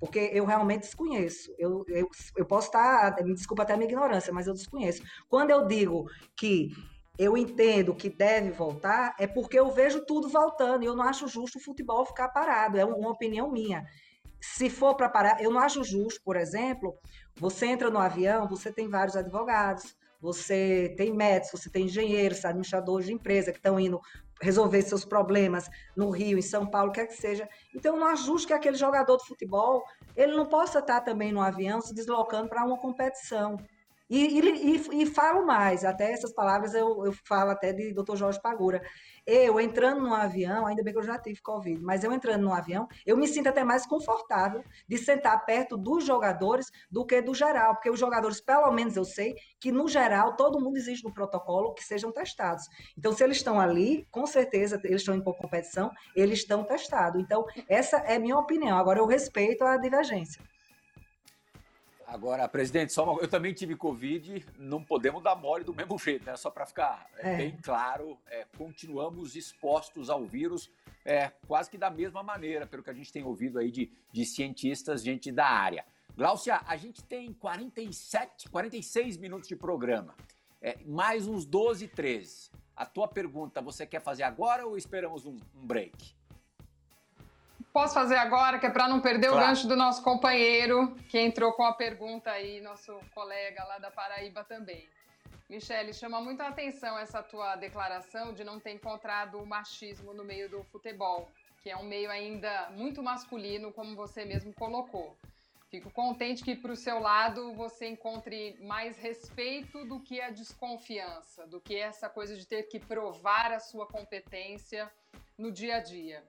porque eu realmente desconheço. Eu, eu, eu posso estar, me desculpa até a minha ignorância, mas eu desconheço. Quando eu digo que eu entendo que deve voltar, é porque eu vejo tudo voltando e eu não acho justo o futebol ficar parado. É uma opinião minha. Se for para parar, eu não acho justo, por exemplo, você entra no avião, você tem vários advogados, você tem médicos, você tem engenheiros, administradores de empresa que estão indo resolver seus problemas no Rio, em São Paulo, quer que seja. Então, não ajuste que aquele jogador de futebol ele não possa estar também no avião se deslocando para uma competição. E, e, e, falo mais, até essas palavras eu, eu falo até de Dr. Jorge Pagura. Eu entrando no avião, ainda bem que eu já tive Covid, mas eu entrando no avião, eu me sinto até mais confortável de sentar perto dos jogadores do que do geral, porque os jogadores, pelo menos eu sei, que no geral todo mundo exige no protocolo que sejam testados. Então, se eles estão ali, com certeza eles estão em competição, eles estão testados. Então, essa é minha opinião. Agora, eu respeito a divergência. Agora, presidente, só uma... eu também tive Covid, não podemos dar mole do mesmo jeito, né? Só para ficar é, é. bem claro, é, continuamos expostos ao vírus é, quase que da mesma maneira, pelo que a gente tem ouvido aí de, de cientistas, gente da área. Glaucia, a gente tem 47, 46 minutos de programa, é, mais uns 12, 13. A tua pergunta, você quer fazer agora ou esperamos um, um break? Posso fazer agora, que é para não perder claro. o gancho do nosso companheiro, que entrou com a pergunta aí, nosso colega lá da Paraíba também. Michele, chama muito a atenção essa tua declaração de não ter encontrado o machismo no meio do futebol, que é um meio ainda muito masculino, como você mesmo colocou. Fico contente que, para o seu lado, você encontre mais respeito do que a desconfiança, do que essa coisa de ter que provar a sua competência no dia a dia.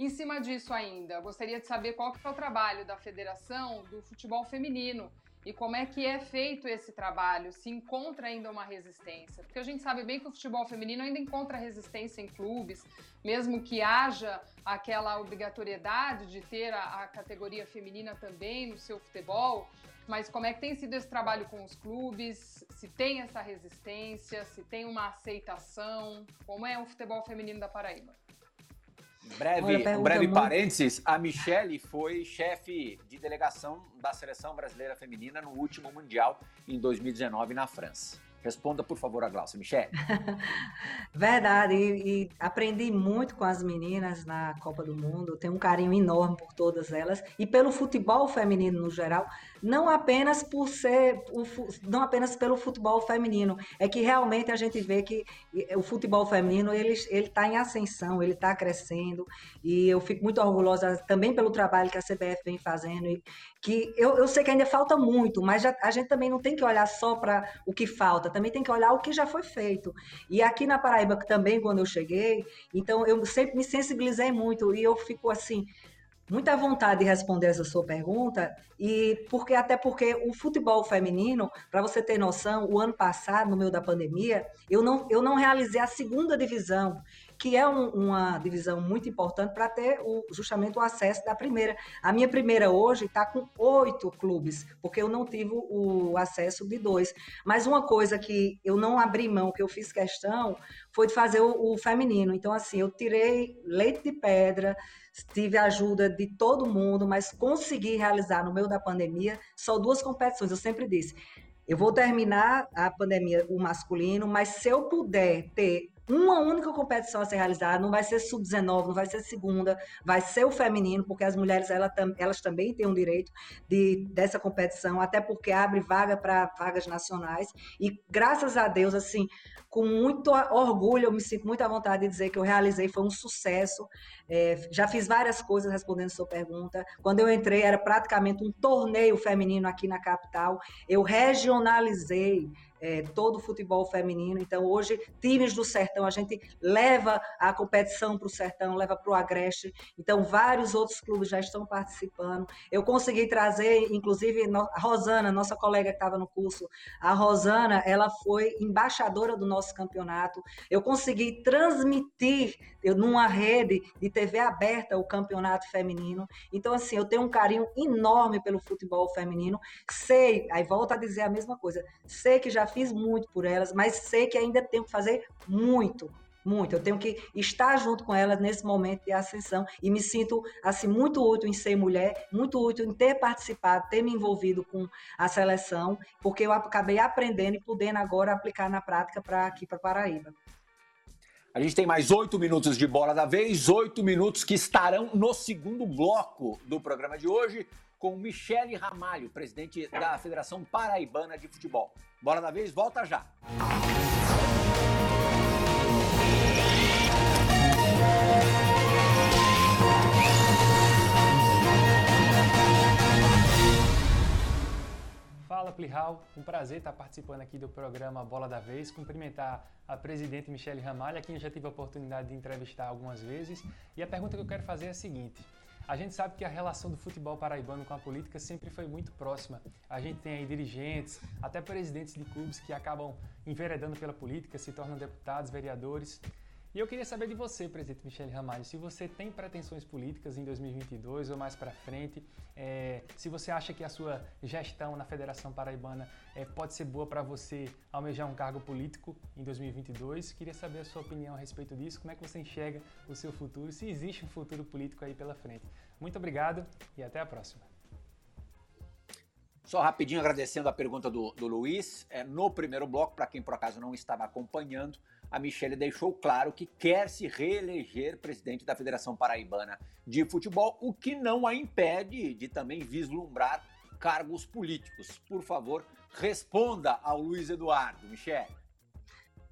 Em cima disso ainda, gostaria de saber qual que é o trabalho da Federação do Futebol Feminino e como é que é feito esse trabalho, se encontra ainda uma resistência. Porque a gente sabe bem que o futebol feminino ainda encontra resistência em clubes, mesmo que haja aquela obrigatoriedade de ter a, a categoria feminina também no seu futebol. Mas como é que tem sido esse trabalho com os clubes? Se tem essa resistência, se tem uma aceitação? Como é o futebol feminino da Paraíba? Breve, um breve muito... parênteses, a Michele foi chefe de delegação da seleção brasileira feminina no último Mundial em 2019 na França. Responda, por favor, a Glaucia. Michele. Verdade, e, e, aprendi muito com as meninas na Copa do Mundo, tenho um carinho enorme por todas elas e pelo futebol feminino no geral, não apenas por ser, não apenas pelo futebol feminino, é que realmente a gente vê que o futebol feminino ele está em ascensão, ele está crescendo e eu fico muito orgulhosa também pelo trabalho que a CBF vem fazendo e que eu, eu sei que ainda falta muito, mas já, a gente também não tem que olhar só para o que falta, também tem que olhar o que já foi feito. E aqui na Paraíba também, quando eu cheguei, então eu sempre me sensibilizei muito e eu fico assim, muita vontade de responder essa sua pergunta e porque até porque o futebol feminino, para você ter noção, o ano passado, no meio da pandemia, eu não, eu não realizei a segunda divisão, que é um, uma divisão muito importante para ter o, justamente o acesso da primeira. A minha primeira hoje está com oito clubes, porque eu não tive o acesso de dois. Mas uma coisa que eu não abri mão, que eu fiz questão, foi de fazer o, o feminino. Então, assim, eu tirei leite de pedra, tive a ajuda de todo mundo, mas consegui realizar no meio da pandemia só duas competições. Eu sempre disse, eu vou terminar a pandemia o masculino, mas se eu puder ter uma única competição a ser realizada, não vai ser sub-19, não vai ser segunda, vai ser o feminino, porque as mulheres elas, elas também têm o um direito de, dessa competição, até porque abre vaga para vagas nacionais. E graças a Deus, assim, com muito orgulho, eu me sinto muito à vontade de dizer que eu realizei, foi um sucesso. É, já fiz várias coisas respondendo sua pergunta. Quando eu entrei, era praticamente um torneio feminino aqui na capital. Eu regionalizei é, todo o futebol feminino. Então, hoje, times do Sertão, a gente leva a competição para o Sertão, leva para o Agreste. Então, vários outros clubes já estão participando. Eu consegui trazer, inclusive, a Rosana, nossa colega que estava no curso, a Rosana, ela foi embaixadora do nosso campeonato. Eu consegui transmitir eu, numa rede de TV aberta o campeonato feminino. Então, assim, eu tenho um carinho enorme pelo futebol feminino. Sei, aí volto a dizer a mesma coisa, sei que já fiz muito por elas, mas sei que ainda tenho que fazer muito, muito. Eu tenho que estar junto com elas nesse momento de ascensão e me sinto assim muito útil em ser mulher, muito útil em ter participado, ter me envolvido com a seleção, porque eu acabei aprendendo e podendo agora aplicar na prática para aqui para Paraíba. A gente tem mais oito minutos de bola da vez, oito minutos que estarão no segundo bloco do programa de hoje com Michele Ramalho, presidente da Federação Paraibana de Futebol. Bola da vez, volta já. Fala Plihal, um prazer estar participando aqui do programa Bola da Vez, cumprimentar a presidente Michele Ramalho, a quem eu já tive a oportunidade de entrevistar algumas vezes. E a pergunta que eu quero fazer é a seguinte: a gente sabe que a relação do futebol paraibano com a política sempre foi muito próxima. A gente tem aí dirigentes, até presidentes de clubes que acabam enveredando pela política, se tornam deputados, vereadores. E eu queria saber de você, presidente Michele Ramalho, se você tem pretensões políticas em 2022 ou mais para frente, é, se você acha que a sua gestão na Federação Paraibana é, pode ser boa para você almejar um cargo político em 2022, queria saber a sua opinião a respeito disso, como é que você enxerga o seu futuro, se existe um futuro político aí pela frente. Muito obrigado e até a próxima. Só rapidinho agradecendo a pergunta do, do Luiz, é, no primeiro bloco, para quem por acaso não estava acompanhando, a Michele deixou claro que quer se reeleger presidente da Federação Paraibana de Futebol, o que não a impede de também vislumbrar cargos políticos. Por favor, responda ao Luiz Eduardo, Michele.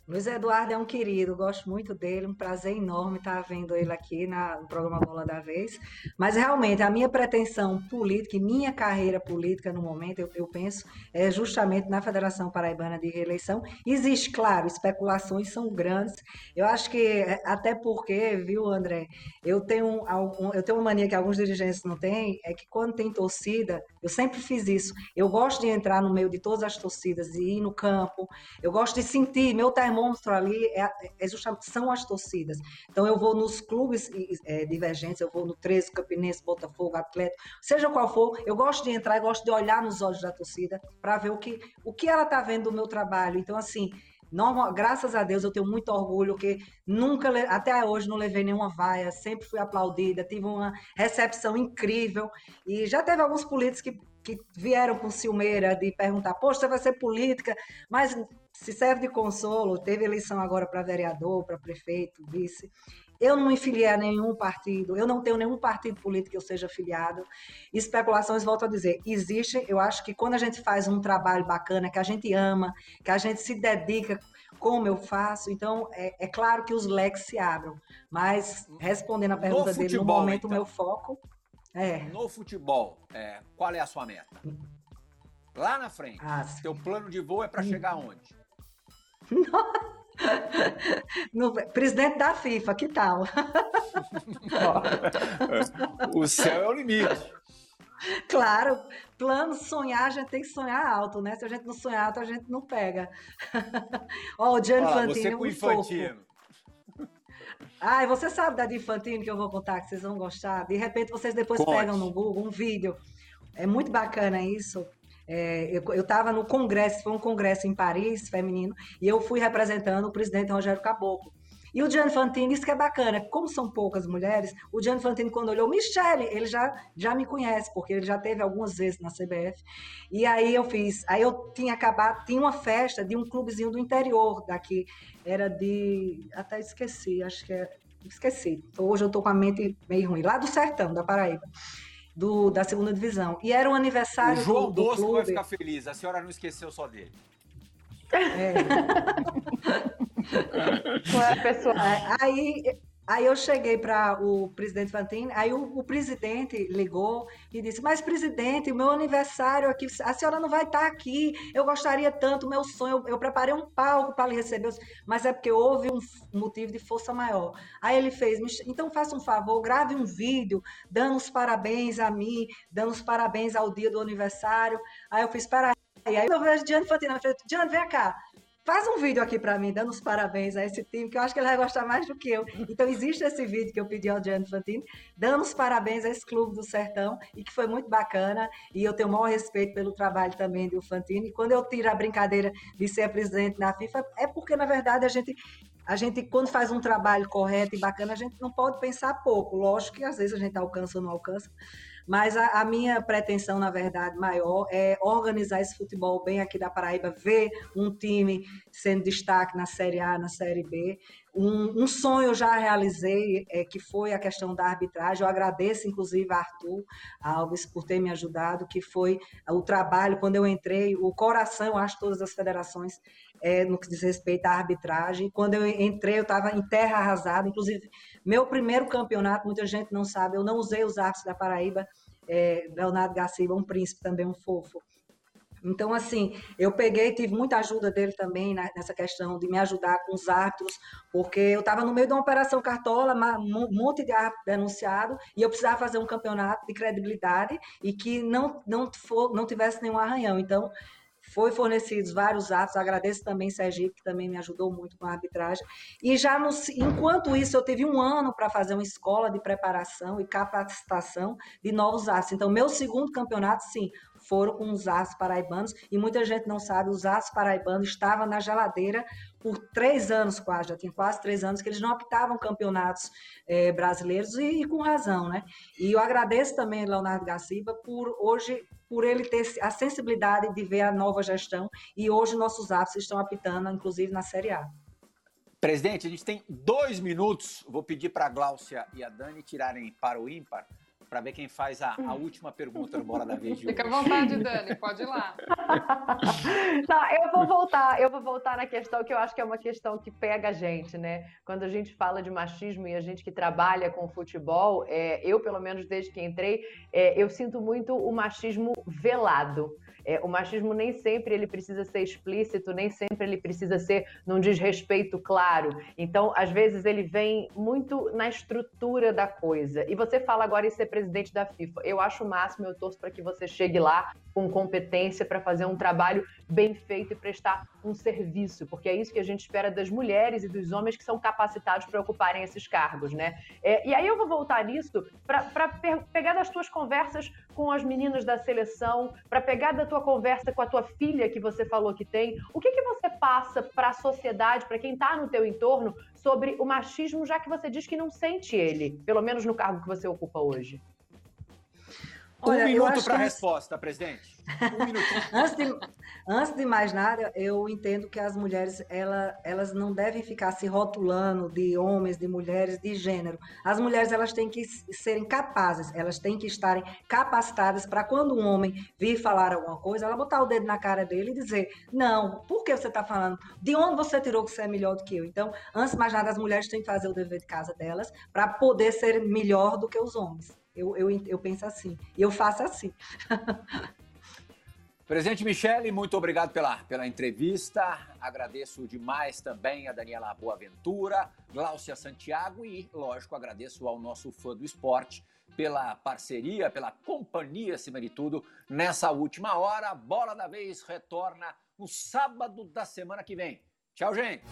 Luiz Eduardo é um querido, gosto muito dele, um prazer enorme estar vendo ele aqui na, no programa Bola da Vez. Mas realmente a minha pretensão política e minha carreira política no momento, eu, eu penso, é justamente na Federação Paraibana de Reeleição. Existe, claro, especulações são grandes. Eu acho que, é, até porque, viu, André, eu tenho, algum, eu tenho uma mania que alguns dirigentes não têm, é que quando tem torcida, eu sempre fiz isso. Eu gosto de entrar no meio de todas as torcidas e ir no campo. Eu gosto de sentir meu termômetro ali é, é justamente, são as torcidas. Então eu vou nos clubes é, divergentes, eu vou no 13, Campinense, Botafogo, Atlético, seja qual for, eu gosto de entrar e gosto de olhar nos olhos da torcida para ver o que, o que ela está vendo do meu trabalho. Então, assim, Normal, graças a Deus eu tenho muito orgulho que nunca, até hoje, não levei nenhuma vaia, sempre fui aplaudida, tive uma recepção incrível. E já teve alguns políticos que, que vieram com ciumeira de perguntar: Poxa, você vai ser política, mas se serve de consolo, teve eleição agora para vereador, para prefeito, vice. Eu não me filiei a nenhum partido, eu não tenho nenhum partido político que eu seja afiliado. Especulações, volto a dizer, existem. Eu acho que quando a gente faz um trabalho bacana, que a gente ama, que a gente se dedica como eu faço, então é, é claro que os leques se abrem. Mas, respondendo a pergunta no dele, futebol, no momento, o então, meu foco é. No futebol, é, qual é a sua meta? Lá na frente, ah, seu plano de voo é para chegar onde? No, presidente da FIFA, que tal? o céu é o limite. Claro, plano sonhar, a gente tem que sonhar alto, né? Se a gente não sonhar alto, a gente não pega. Ó, oh, o Gianni Fantino. Você com o Infantino. Ai, você sabe da de Infantino que eu vou contar, que vocês vão gostar. De repente, vocês depois Conte. pegam no Google um vídeo. É muito bacana isso. É, eu estava no congresso, foi um congresso em Paris, feminino, e eu fui representando o presidente Rogério Caboclo. E o Gianni Fantini, isso que é bacana, como são poucas mulheres, o Gianni Fantini, quando olhou, Michele, ele já, já me conhece, porque ele já teve algumas vezes na CBF. E aí eu fiz, aí eu tinha acabado, tinha uma festa de um clubezinho do interior daqui, era de, até esqueci, acho que é, esqueci. Hoje eu estou com a mente meio ruim, lá do Sertão, da Paraíba do, da segunda divisão. E era um aniversário. O João do, do Bosco vai ficar feliz, a senhora não esqueceu só dele. É. Aí Aí eu cheguei para o presidente Fantini, aí o, o, presidente ligou e disse: Mas, presidente, meu aniversário aqui, a senhora não vai estar aqui, eu gostaria tanto, meu sonho, eu, eu preparei um palco para lhe receber, mas é porque houve um motivo de força maior. Aí ele fez: Então faça um favor, grave um vídeo dando os parabéns a mim, dando os parabéns ao dia do aniversário. Aí eu fiz: Peraí. Aí eu vejo Diane Fantini, eu falei: Diane, vem cá faz um vídeo aqui para mim, dando os parabéns a esse time, que eu acho que ele vai gostar mais do que eu. Então, existe esse vídeo que eu pedi ao Gianni Fantini, dando os parabéns a esse clube do Sertão, e que foi muito bacana, e eu tenho o maior respeito pelo trabalho também do Fantini. Quando eu tiro a brincadeira de ser presidente da FIFA, é porque, na verdade, a gente a gente, quando faz um trabalho correto e bacana, a gente não pode pensar pouco. Lógico que às vezes a gente alcança ou não alcança, mas a, a, minha pretensão, na verdade, maior é organizar esse futebol bem aqui da Paraíba, ver um time sendo destaque na Série A, na Série B. Um, um sonho eu já realizei, é, que foi a questão da arbitragem. Eu agradeço, inclusive, a Arthur Alves por ter me ajudado, que foi o trabalho, quando eu entrei, o coração, acho, todas as federações é, no que diz respeito à arbitragem. Quando eu entrei, eu estava em terra arrasada. Inclusive, meu primeiro campeonato, muita gente não sabe, eu não usei os árbitros da Paraíba. É, Leonardo Garcia, um príncipe também, um fofo. Então, assim, eu peguei, tive muita ajuda dele também nessa questão de me ajudar com os árbitros, porque eu estava no meio de uma operação cartola, um monte de árbitro denunciado, e eu precisava fazer um campeonato de credibilidade e que não, não, for, não tivesse nenhum arranhão. Então, foi fornecidos vários atos, agradeço também Sergipe, que também me ajudou muito com a arbitragem. E já no, enquanto isso, eu tive um ano para fazer uma escola de preparação e capacitação de novos atos. Então, meu segundo campeonato, sim, foram com os aços paraibanos, e muita gente não sabe, os aços paraibanos estavam na geladeira por três anos quase, já tinha quase três anos que eles não optavam campeonatos é, brasileiros, e, e, com razão, né? E eu agradeço também Leonardo Gaciba por hoje, por ele ter a sensibilidade de ver a nova gestão, e hoje nossos atos estão apitando, inclusive na Série A. Presidente, a gente tem dois minutos. Vou pedir para a Gláucia e a Dani tirarem para o ímpar para ver quem faz a, a, última pergunta no Bola da Vez Fica à vontade, Dani, pode ir lá. Não, eu vou voltar, eu vou voltar na questão que eu acho que é uma questão que pega a gente, né? Quando a gente fala de machismo e a gente que trabalha com futebol, é, eu, pelo menos desde que entrei, é, eu sinto muito o machismo velado. É, o machismo nem sempre ele precisa ser explícito, nem sempre ele precisa ser num desrespeito claro. Então, às vezes, ele vem muito na estrutura da coisa. E você fala agora em ser presidente da FIFA. Eu acho o máximo, eu torço para que você chegue lá com competência para fazer um trabalho bem feito e prestar um serviço, porque é isso que a gente espera das mulheres e dos homens que são capacitados para ocuparem esses cargos, né? É, e aí eu vou voltar nisso para pegar das tuas conversas com as meninas da seleção, para pegar da tua conversa com a tua filha que você falou que tem, o que, que você passa para a sociedade, para quem está no teu entorno, sobre o machismo, já que você diz que não sente ele, pelo menos no cargo que você ocupa hoje? Olha, um minuto para a resposta, presidente. Um minutinho. antes, de, antes de mais nada, eu entendo que as mulheres ela, elas não devem ficar se rotulando de homens, de mulheres, de gênero. As mulheres elas têm que serem capazes, elas têm que estarem capacitadas para quando um homem vir falar alguma coisa, ela botar o dedo na cara dele e dizer: Não, por que você está falando? De onde você tirou que você é melhor do que eu? Então, antes de mais nada, as mulheres têm que fazer o dever de casa delas para poder ser melhor do que os homens. Eu, eu, eu penso assim. E eu faço assim. Presidente Michele, muito obrigado pela, pela entrevista. Agradeço demais também a Daniela Boaventura, Gláucia Santiago e, lógico, agradeço ao nosso fã do esporte pela parceria, pela companhia, acima de tudo, nessa última hora. Bola da vez retorna no sábado da semana que vem. Tchau, gente!